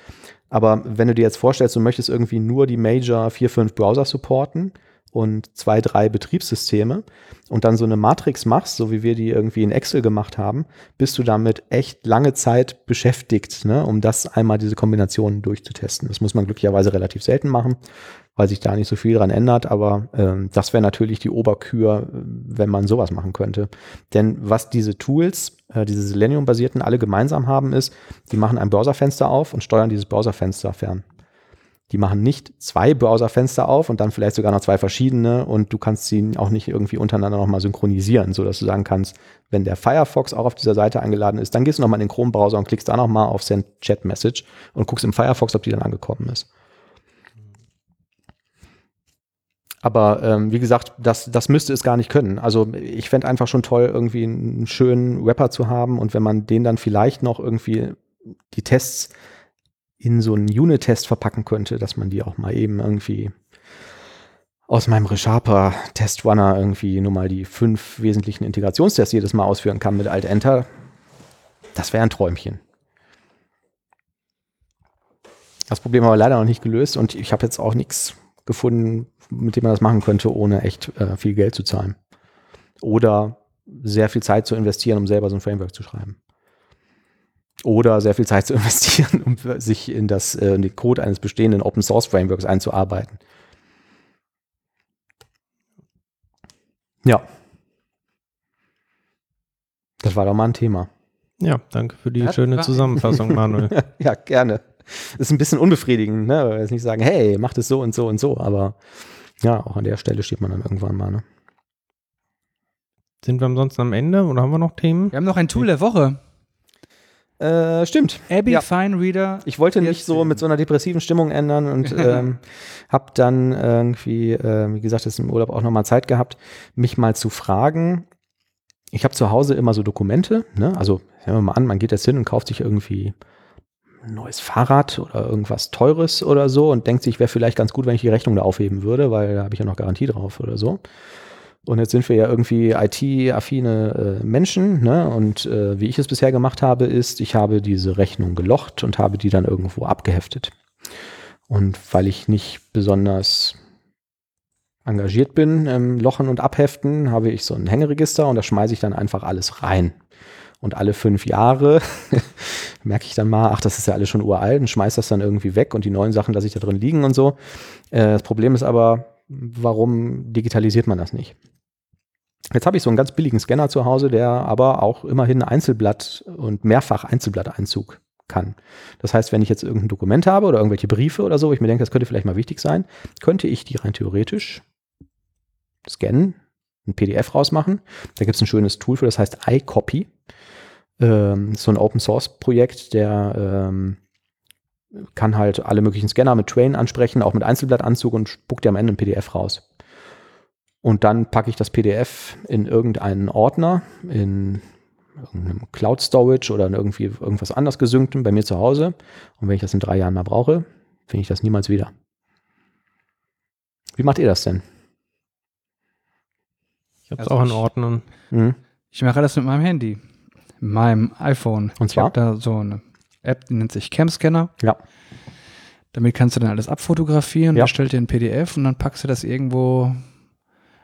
Aber wenn du dir jetzt vorstellst, du möchtest irgendwie nur die Major 4, 5 Browser supporten und zwei, drei Betriebssysteme und dann so eine Matrix machst, so wie wir die irgendwie in Excel gemacht haben, bist du damit echt lange Zeit beschäftigt, ne, um das einmal diese Kombinationen durchzutesten. Das muss man glücklicherweise relativ selten machen, weil sich da nicht so viel dran ändert, aber ähm, das wäre natürlich die Oberkür, wenn man sowas machen könnte. Denn was diese Tools, äh, diese Selenium-basierten, alle gemeinsam haben, ist, die machen ein Browserfenster auf und steuern dieses Browserfenster fern. Die machen nicht zwei Browserfenster auf und dann vielleicht sogar noch zwei verschiedene und du kannst sie auch nicht irgendwie untereinander nochmal synchronisieren, sodass du sagen kannst, wenn der Firefox auch auf dieser Seite eingeladen ist, dann gehst du nochmal in den Chrome-Browser und klickst da nochmal auf Send Chat Message und guckst im Firefox, ob die dann angekommen ist. Aber ähm, wie gesagt, das, das müsste es gar nicht können. Also ich fände einfach schon toll, irgendwie einen schönen Rapper zu haben und wenn man den dann vielleicht noch irgendwie die Tests in so einen Unit-Test verpacken könnte, dass man die auch mal eben irgendwie aus meinem ReSharper Test Runner irgendwie nur mal die fünf wesentlichen Integrationstests jedes Mal ausführen kann mit Alt-Enter. Das wäre ein Träumchen. Das Problem haben wir leider noch nicht gelöst und ich habe jetzt auch nichts gefunden, mit dem man das machen könnte, ohne echt äh, viel Geld zu zahlen. Oder sehr viel Zeit zu investieren, um selber so ein Framework zu schreiben. Oder sehr viel Zeit zu investieren, um sich in, das, äh, in den Code eines bestehenden Open Source Frameworks einzuarbeiten. Ja. Das war doch mal ein Thema.
Ja, danke für die
Das
schöne
war-
Zusammenfassung, Manuel.
ja, gerne. Ist ein bisschen unbefriedigend, ne? Weil wir jetzt nicht sagen, hey, macht es so und so und so, aber ja, auch an der Stelle steht man dann irgendwann mal, ne?
Sind wir ansonsten am Ende oder haben wir noch Themen?
Wir haben noch ein Tool der Woche.
Äh, stimmt.
Abby
Ja.
Fine Reader.
Ich wollte nicht so mit so einer depressiven Stimmung ändern und ähm, habe dann irgendwie, äh, wie gesagt, jetzt im Urlaub auch nochmal Zeit gehabt, mich mal zu fragen. Ich habe zu Hause immer so Dokumente, ne? also nehmen wir mal an, man geht jetzt hin und kauft sich irgendwie ein neues Fahrrad oder irgendwas Teures oder so und denkt sich, wäre vielleicht ganz gut, wenn ich die Rechnung da aufheben würde, weil da habe ich ja noch Garantie drauf oder so. Und jetzt sind wir ja irgendwie IT-affine äh, Menschen. Ne? Und äh, wie ich es bisher gemacht habe, ist, ich habe diese Rechnung gelocht und habe die dann irgendwo abgeheftet. Und weil ich nicht besonders engagiert bin im Lochen und Abheften, habe ich so ein Hängeregister und da schmeiße ich dann einfach alles rein. Und alle fünf Jahre merke ich dann mal, ach, das ist ja alles schon uralt und schmeiße das dann irgendwie weg und die neuen Sachen lasse ich da drin liegen und so. Äh, das Problem ist aber, warum digitalisiert man das nicht? Jetzt habe ich so einen ganz billigen Scanner zu Hause, der aber auch immerhin Einzelblatt und mehrfach Einzelblatteinzug kann. Das heißt, wenn ich jetzt irgendein Dokument habe oder irgendwelche Briefe oder so, ich mir denke, das könnte vielleicht mal wichtig sein, könnte ich die rein theoretisch scannen, ein PDF rausmachen. Da gibt es ein schönes Tool für, das heißt iCopy. Ähm, so ein Open Source Projekt, der ähm, kann halt alle möglichen Scanner mit Train ansprechen, auch mit Einzelblattanzug und spuckt dir am Ende ein PDF raus. Und dann packe ich das PDF in irgendeinen Ordner, in irgendeinem Cloud Storage oder in irgendwie irgendwas anders gesynktem bei mir zu Hause. Und wenn ich das in drei Jahren mal brauche, finde ich das niemals wieder. Wie macht ihr das denn?
Ich habe es also auch in Ordnung. Mhm.
Ich mache das mit meinem Handy, meinem iPhone.
Und zwar?
Ich habe da so eine App, die nennt sich Camscanner.
Ja.
Damit kannst du dann alles abfotografieren, ja. erstellt dir ein PDF und dann packst du das irgendwo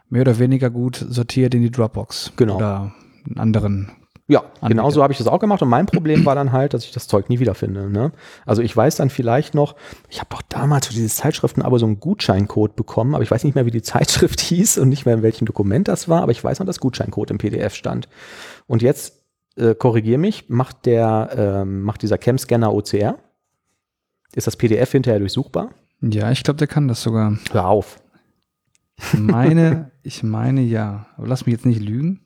mehr oder weniger gut sortiert in die Dropbox.
Genau.
Oder einen anderen
ja, Anbieter. genau so habe ich das auch gemacht. Und mein Problem war dann halt, dass ich das Zeug nie wiederfinde. Ne? Also ich weiß dann vielleicht noch, ich habe doch damals für diese Zeitschriften aber so einen Gutscheincode bekommen, aber ich weiß nicht mehr, wie die Zeitschrift hieß und nicht mehr in welchem Dokument das war, aber ich weiß noch, dass Gutscheincode im PDF stand. Und jetzt äh, korrigiere mich, macht der, ähm, macht dieser Cam-Scanner OCR? Ist das PDF hinterher durchsuchbar?
Ja, ich glaube, der kann das sogar.
Hör auf.
Ich meine, ich meine ja. Aber lass mich jetzt nicht lügen.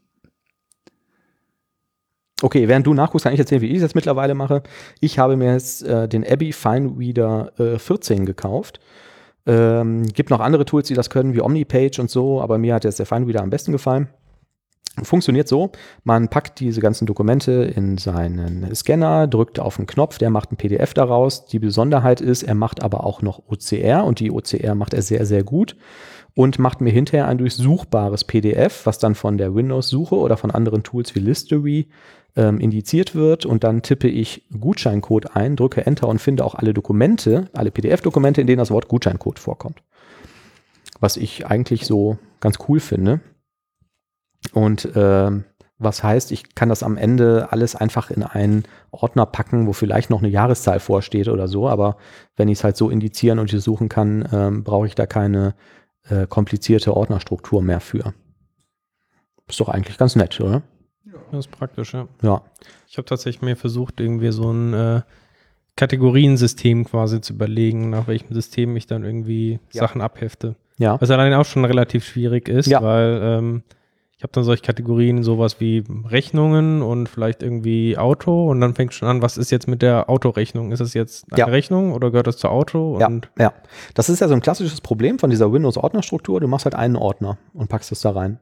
Okay, während du nachguckst, kann ich erzählen, wie ich es jetzt mittlerweile mache. Ich habe mir jetzt äh, den Abby Fine Reader äh, 14 gekauft. Ähm, gibt noch andere Tools, die das können, wie Omnipage und so, aber mir hat jetzt der Fine Reader am besten gefallen. Funktioniert so, man packt diese ganzen Dokumente in seinen Scanner, drückt auf einen Knopf, der macht ein PDF daraus. Die Besonderheit ist, er macht aber auch noch OCR und die OCR macht er sehr, sehr gut und macht mir hinterher ein durchsuchbares PDF, was dann von der Windows-Suche oder von anderen Tools wie Listery ähm, indiziert wird und dann tippe ich Gutscheincode ein, drücke Enter und finde auch alle Dokumente, alle PDF-Dokumente, in denen das Wort Gutscheincode vorkommt. Was ich eigentlich so ganz cool finde. Und ähm, was heißt, ich kann das am Ende alles einfach in einen Ordner packen, wo vielleicht noch eine Jahreszahl vorsteht oder so. Aber wenn ich es halt so indizieren und suchen kann, ähm, brauche ich da keine äh, komplizierte Ordnerstruktur mehr für. Ist doch eigentlich ganz nett, oder?
Ja, das ist praktisch, ja.
Ja.
Ich habe tatsächlich mir versucht, irgendwie so ein äh, Kategoriensystem quasi zu überlegen, nach welchem System ich dann irgendwie ja. Sachen abhefte.
Ja.
Was allein auch schon relativ schwierig ist,
ja.
weil ähm, ich habe dann solche Kategorien, sowas wie Rechnungen und vielleicht irgendwie Auto und dann fängt schon an, was ist jetzt mit der Autorechnung? Ist es jetzt eine
ja.
Rechnung oder gehört das zu Auto?
ja, ja. Das ist ja so ein klassisches Problem von dieser Windows-Ordnerstruktur. Du machst halt einen Ordner und packst es da rein.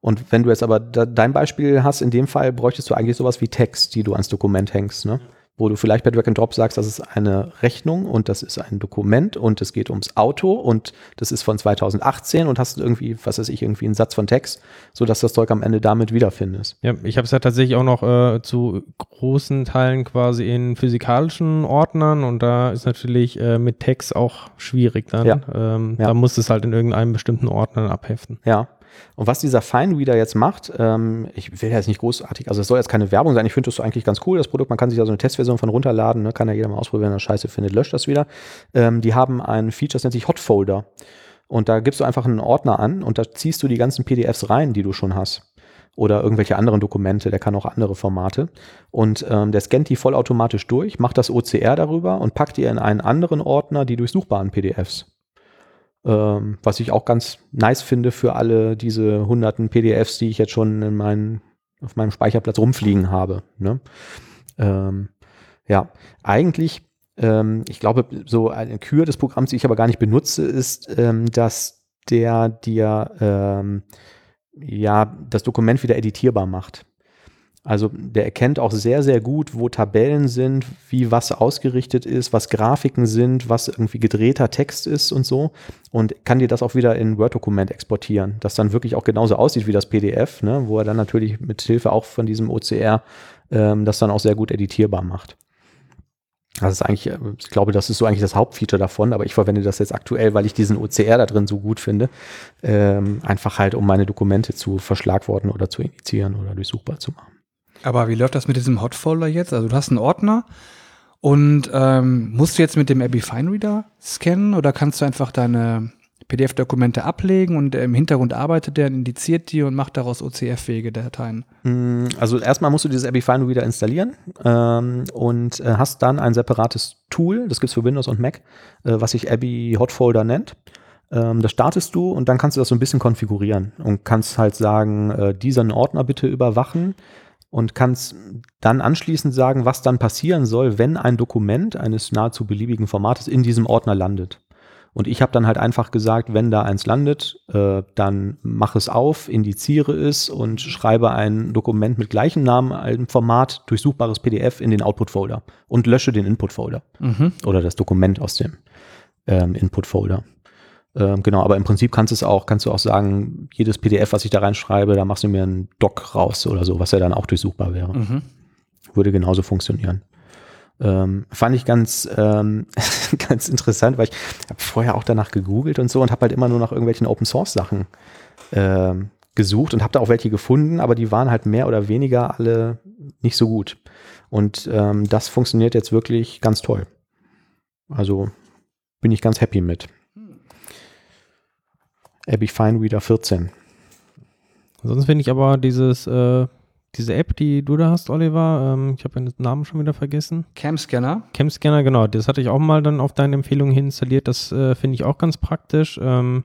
Und wenn du jetzt aber da, dein Beispiel hast, in dem Fall bräuchtest du eigentlich sowas wie Text, die du ans Dokument hängst. Ne? Wo du vielleicht bei Drag and Drop sagst, das ist eine Rechnung und das ist ein Dokument und es geht ums Auto und das ist von 2018 und hast irgendwie, was weiß ich, irgendwie einen Satz von Text, sodass das Zeug am Ende damit wiederfindest.
Ja, ich habe es ja tatsächlich auch noch äh, zu großen Teilen quasi in physikalischen Ordnern und da ist natürlich äh, mit Text auch schwierig dann.
Ja.
Ähm,
ja.
Da musst du es halt in irgendeinem bestimmten Ordner abheften.
Ja. Und was dieser Fine Reader jetzt macht, ähm, ich will jetzt nicht großartig, also es soll jetzt keine Werbung sein, ich finde das eigentlich ganz cool, das Produkt, man kann sich ja so eine Testversion von runterladen, ne, kann ja jeder mal ausprobieren, wenn er Scheiße findet, löscht das wieder. Ähm, die haben ein Feature, das nennt sich Hot Folder. Und da gibst du einfach einen Ordner an und da ziehst du die ganzen PDFs rein, die du schon hast. Oder irgendwelche anderen Dokumente, der kann auch andere Formate. Und ähm, der scannt die vollautomatisch durch, macht das OCR darüber und packt die in einen anderen Ordner die durchsuchbaren PDFs. Ähm, was ich auch ganz nice finde für alle diese hunderten PDFs, die ich jetzt schon in meinen, auf meinem Speicherplatz rumfliegen habe. Ne? Ähm, ja, eigentlich, ähm, ich glaube, so eine Kür des Programms, die ich aber gar nicht benutze, ist, ähm, dass der dir ähm, ja das Dokument wieder editierbar macht. Also der erkennt auch sehr, sehr gut, wo Tabellen sind, wie was ausgerichtet ist, was Grafiken sind, was irgendwie gedrehter Text ist und so. Und kann dir das auch wieder in Word-Dokument exportieren, das dann wirklich auch genauso aussieht wie das PDF, ne? wo er dann natürlich mit Hilfe auch von diesem OCR ähm, das dann auch sehr gut editierbar macht. Das ist eigentlich, ich glaube, das ist so eigentlich das Hauptfeature davon, aber ich verwende das jetzt aktuell, weil ich diesen OCR da drin so gut finde. Ähm, einfach halt, um meine Dokumente zu verschlagworten oder zu initiieren oder durchsuchbar zu machen.
Aber wie läuft das mit diesem Hotfolder jetzt? Also du hast einen Ordner und ähm, musst du jetzt mit dem Abby Fine Reader scannen oder kannst du einfach deine PDF-Dokumente ablegen und im Hintergrund arbeitet der, indiziert die und macht daraus OCR-fähige Dateien?
Mm, also erstmal musst du dieses Abby Fine Reader installieren ähm, und äh, hast dann ein separates Tool, das gibt es für Windows und Mac, äh, was sich Abby Hotfolder nennt. Ähm, das startest du und dann kannst du das so ein bisschen konfigurieren und kannst halt sagen, äh, diesen Ordner bitte überwachen und kannst dann anschließend sagen, was dann passieren soll, wenn ein Dokument eines nahezu beliebigen Formates in diesem Ordner landet. Und ich habe dann halt einfach gesagt, wenn da eins landet, äh, dann mach es auf, indiziere es und schreibe ein Dokument mit gleichem Namen, einem Format, durchsuchbares PDF in den Output-Folder und lösche den Input-Folder mhm. oder das Dokument aus dem ähm, Input-Folder. Ähm, genau, aber im Prinzip kannst du es auch, kannst du auch sagen, jedes PDF, was ich da reinschreibe, da machst du mir einen Doc raus oder so, was ja dann auch durchsuchbar wäre. Mhm. Würde genauso funktionieren. Ähm, fand ich ganz, ähm, ganz interessant, weil ich habe vorher auch danach gegoogelt und so und habe halt immer nur nach irgendwelchen Open Source Sachen ähm, gesucht und habe da auch welche gefunden, aber die waren halt mehr oder weniger alle nicht so gut. Und ähm, das funktioniert jetzt wirklich ganz toll. Also bin ich ganz happy mit. Abby Fine Reader 14.
Sonst finde ich aber dieses äh, diese App, die du da hast, Oliver, ähm, ich habe den Namen schon wieder vergessen.
Camscanner.
Camscanner, genau. Das hatte ich auch mal dann auf deine Empfehlung hin installiert. Das äh, finde ich auch ganz praktisch, ähm,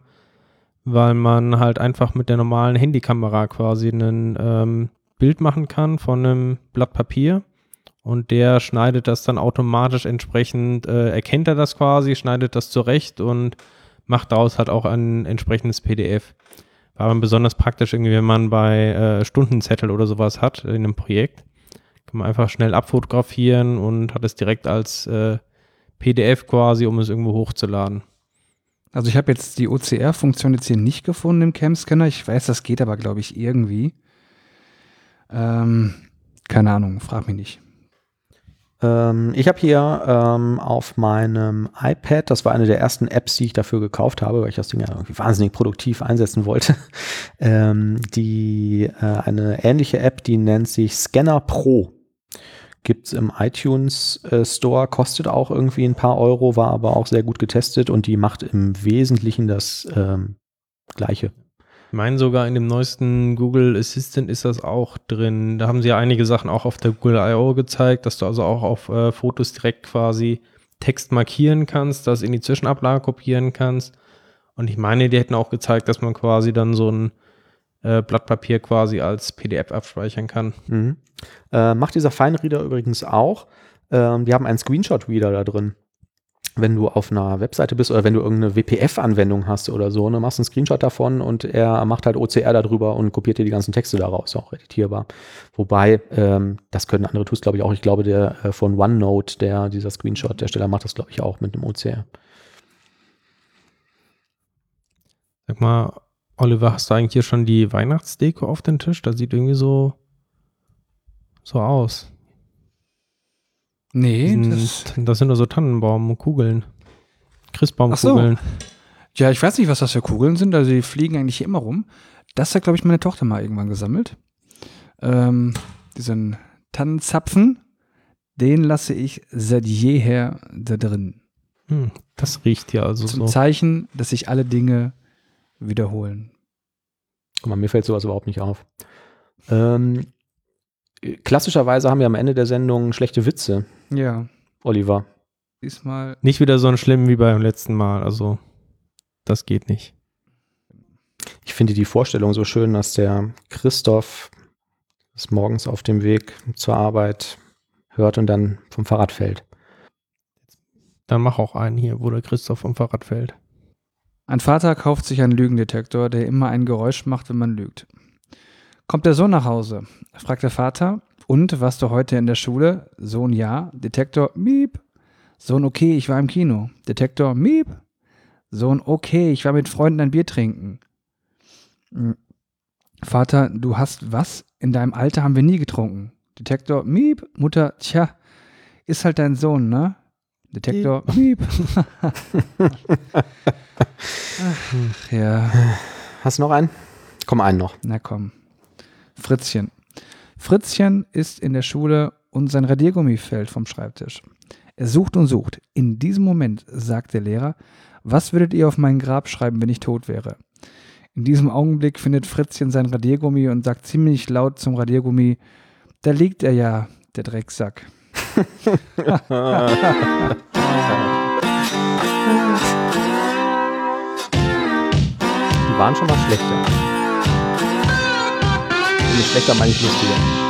weil man halt einfach mit der normalen Handykamera quasi ein ähm, Bild machen kann von einem Blatt Papier. Und der schneidet das dann automatisch entsprechend, äh, erkennt er das quasi, schneidet das zurecht und macht daraus halt auch ein entsprechendes PDF. War aber besonders praktisch, irgendwie, wenn man bei äh, Stundenzettel oder sowas hat in einem Projekt. Kann man einfach schnell abfotografieren und hat es direkt als äh, PDF quasi, um es irgendwo hochzuladen.
Also ich habe jetzt die OCR-Funktion jetzt hier nicht gefunden im Cam-Scanner. Ich weiß, das geht aber, glaube ich, irgendwie. Ähm, keine Ahnung, frag mich nicht.
Ähm, ich habe hier ähm, auf meinem iPad, das war eine der ersten Apps, die ich dafür gekauft habe, weil ich das Ding ja irgendwie wahnsinnig produktiv einsetzen wollte, ähm, die äh, eine ähnliche App, die nennt sich Scanner Pro. Gibt es im iTunes äh, Store, kostet auch irgendwie ein paar Euro, war aber auch sehr gut getestet und die macht im Wesentlichen das ähm, Gleiche.
Ich meine sogar in dem neuesten Google Assistant ist das auch drin. Da haben sie ja einige Sachen auch auf der Google I.O. gezeigt, dass du also auch auf äh, Fotos direkt quasi Text markieren kannst, das in die Zwischenablage kopieren kannst. Und ich meine, die hätten auch gezeigt, dass man quasi dann so ein äh, Blatt Papier quasi als PDF abspeichern kann.
Mhm. Äh, macht dieser Fine Reader übrigens auch. Ähm, die haben einen Screenshot-Reader da drin wenn du auf einer Webseite bist oder wenn du irgendeine WPF-Anwendung hast oder so, ne, machst einen Screenshot davon und er macht halt OCR darüber und kopiert dir die ganzen Texte daraus, auch editierbar. Wobei, ähm, das können andere Tools, glaube ich, auch. Ich glaube, der äh, von OneNote, der, dieser Screenshot, der Steller macht das, glaube ich, auch mit einem OCR.
Sag mal, Oliver, hast du eigentlich hier schon die Weihnachtsdeko auf dem Tisch? Das sieht irgendwie so, so aus.
Nee,
das, das, sind nur so Tannenbaumkugeln. Christbaumkugeln. So.
Ja, ich weiß nicht, was das für Kugeln sind. Also die fliegen eigentlich immer rum. Das hat, glaube ich, meine Tochter mal irgendwann gesammelt. Ähm, diesen Tannenzapfen, den lasse ich seit jeher da drin.
Hm, das riecht ja also
Zum so. Zeichen, dass sich alle Dinge wiederholen.
Guck mal, mir fällt sowas überhaupt nicht auf. Ähm, klassischerweise haben wir am Ende der Sendung schlechte Witze.
Ja.
Oliver.
Diesmal. Nicht wieder so ein schlimm wie beim letzten Mal. Also, das geht nicht.
Ich finde die Vorstellung so schön, dass der Christoph ist morgens auf dem Weg zur Arbeit hört und dann vom Fahrrad fällt.
Dann mach auch einen hier, wo der Christoph vom Fahrrad fällt.
Ein Vater kauft sich einen Lügendetektor, der immer ein Geräusch macht, wenn man lügt. Kommt der Sohn nach Hause, fragt der Vater, Und warst du heute in der Schule? Sohn ja. Detektor, miep. Sohn, okay, ich war im Kino. Detektor, miep. Sohn, okay, ich war mit Freunden ein Bier trinken. Hm. Vater, du hast was? In deinem Alter haben wir nie getrunken. Detektor, miep. Mutter, tja, ist halt dein Sohn, ne? Detektor, miep. Ach, ja.
Hast du noch einen? Komm, einen noch.
Na komm. Fritzchen. Fritzchen ist in der Schule und sein Radiergummi fällt vom Schreibtisch. Er sucht und sucht. In diesem Moment sagt der Lehrer, was würdet ihr auf mein Grab schreiben, wenn ich tot wäre? In diesem Augenblick findet Fritzchen sein Radiergummi und sagt ziemlich laut zum Radiergummi, da liegt er ja, der Drecksack.
Die waren schon mal schlechter. Mit schlechter meine ich lustiger.